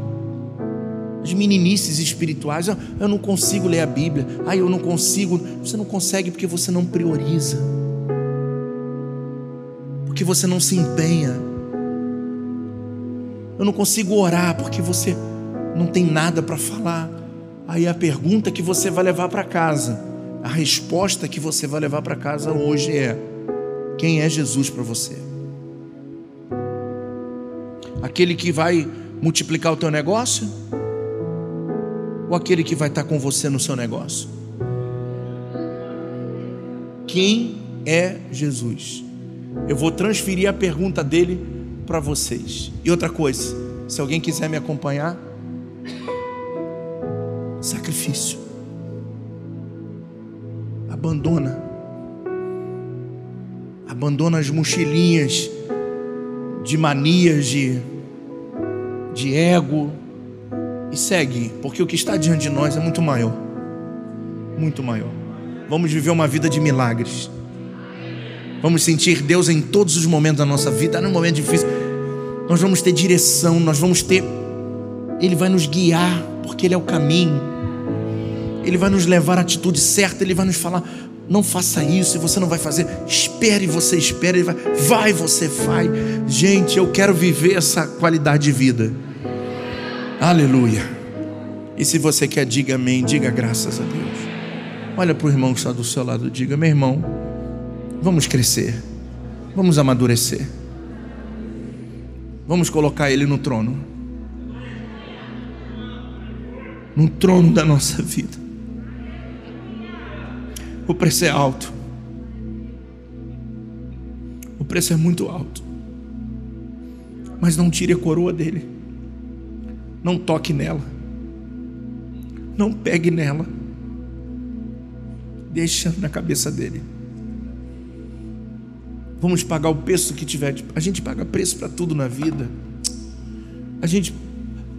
as meninices espirituais, eu, eu não consigo ler a Bíblia, ah, eu não consigo, você não consegue porque você não prioriza, porque você não se empenha, eu não consigo orar porque você não tem nada para falar, aí a pergunta que você vai levar para casa, a resposta que você vai levar para casa hoje é: quem é Jesus para você? Aquele que vai multiplicar o teu negócio? Ou aquele que vai estar com você no seu negócio? Quem é Jesus? Eu vou transferir a pergunta dele para vocês. E outra coisa, se alguém quiser me acompanhar, sacrifício. Abandona abandona as mochilinhas de manias, de, de ego e segue, porque o que está diante de nós é muito maior. Muito maior. Vamos viver uma vida de milagres. Vamos sentir Deus em todos os momentos da nossa vida, no momento difícil. Nós vamos ter direção, nós vamos ter. Ele vai nos guiar, porque Ele é o caminho. Ele vai nos levar à atitude certa, Ele vai nos falar: não faça isso, você não vai fazer. Espere, você espera, e vai, vai, você vai. Gente, eu quero viver essa qualidade de vida. Aleluia. E se você quer, diga amém, diga graças a Deus. Olha para o irmão que está do seu lado, diga: meu irmão, vamos crescer, vamos amadurecer, vamos colocar ele no trono no trono da nossa vida. O preço é alto. O preço é muito alto. Mas não tire a coroa dele. Não toque nela. Não pegue nela. Deixa na cabeça dele. Vamos pagar o preço que tiver. A gente paga preço para tudo na vida. A gente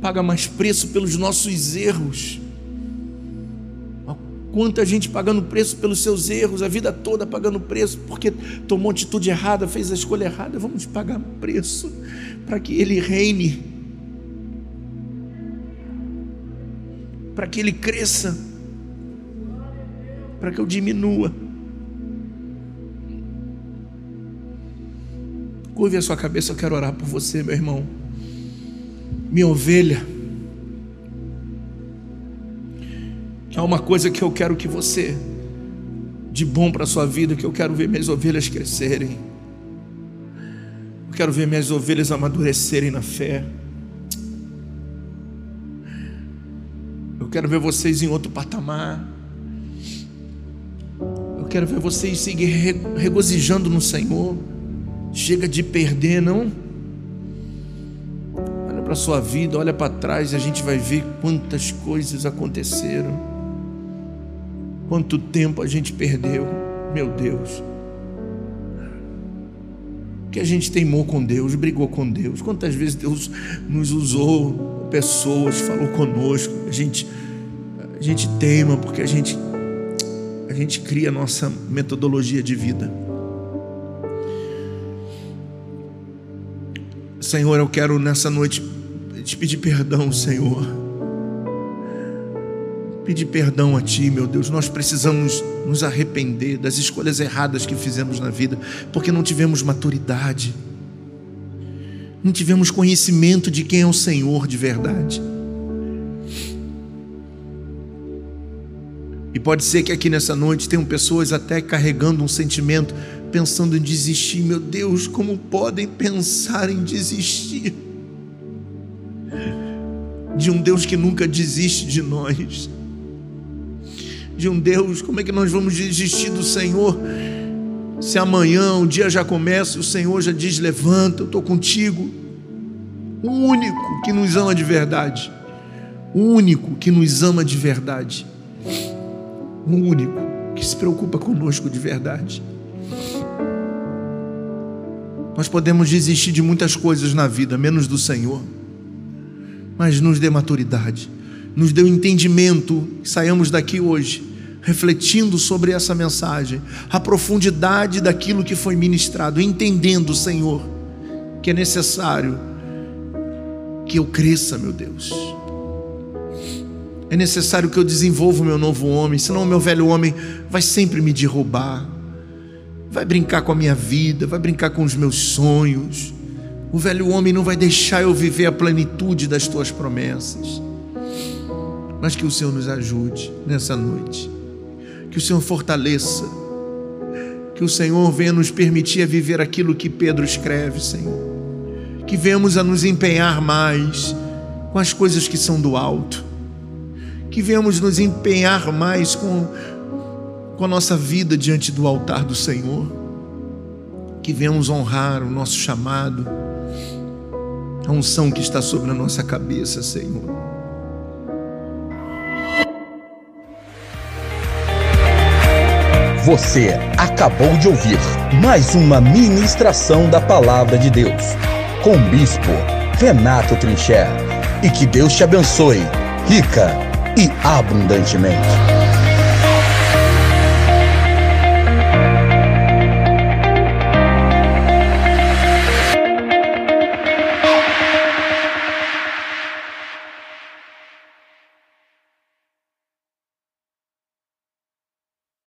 paga mais preço pelos nossos erros. Quanta gente pagando preço pelos seus erros, a vida toda pagando preço porque tomou atitude errada, fez a escolha errada. Vamos pagar preço para que Ele reine, para que Ele cresça, para que eu diminua. Curve a sua cabeça, eu quero orar por você, meu irmão. Minha ovelha Há uma coisa que eu quero que você, de bom para a sua vida, que eu quero ver minhas ovelhas crescerem. Eu quero ver minhas ovelhas amadurecerem na fé. Eu quero ver vocês em outro patamar. Eu quero ver vocês seguir regozijando no Senhor. Chega de perder, não. Olha para a sua vida, olha para trás e a gente vai ver quantas coisas aconteceram. Quanto tempo a gente perdeu, meu Deus. Que a gente teimou com Deus, brigou com Deus. Quantas vezes Deus nos usou, pessoas, falou conosco. A gente, a gente teima porque a gente, a gente cria a nossa metodologia de vida. Senhor, eu quero nessa noite te pedir perdão, Senhor pedir perdão a Ti, meu Deus. Nós precisamos nos arrepender das escolhas erradas que fizemos na vida, porque não tivemos maturidade, não tivemos conhecimento de quem é o Senhor de verdade. E pode ser que aqui nessa noite tenham pessoas até carregando um sentimento, pensando em desistir. Meu Deus, como podem pensar em desistir? De um Deus que nunca desiste de nós de um Deus, como é que nós vamos desistir do Senhor? Se amanhã o dia já começa, o Senhor já diz: Levanta, eu estou contigo. O único que nos ama de verdade. O único que nos ama de verdade. O único que se preocupa conosco de verdade. Nós podemos desistir de muitas coisas na vida, menos do Senhor. Mas nos dê maturidade, nos dê o um entendimento, saiamos daqui hoje refletindo sobre essa mensagem, a profundidade daquilo que foi ministrado, entendendo, Senhor, que é necessário que eu cresça, meu Deus. É necessário que eu desenvolva o meu novo homem, senão o meu velho homem vai sempre me derrubar, vai brincar com a minha vida, vai brincar com os meus sonhos. O velho homem não vai deixar eu viver a plenitude das tuas promessas. Mas que o Senhor nos ajude nessa noite, que o Senhor fortaleça, que o Senhor venha nos permitir a viver aquilo que Pedro escreve, Senhor. Que venhamos a nos empenhar mais com as coisas que são do alto, que venhamos nos empenhar mais com, com a nossa vida diante do altar do Senhor, que venhamos honrar o nosso chamado, a unção que está sobre a nossa cabeça, Senhor. Você acabou de ouvir mais uma ministração da Palavra de Deus com o Bispo Renato Trincher. E que Deus te abençoe, rica e abundantemente.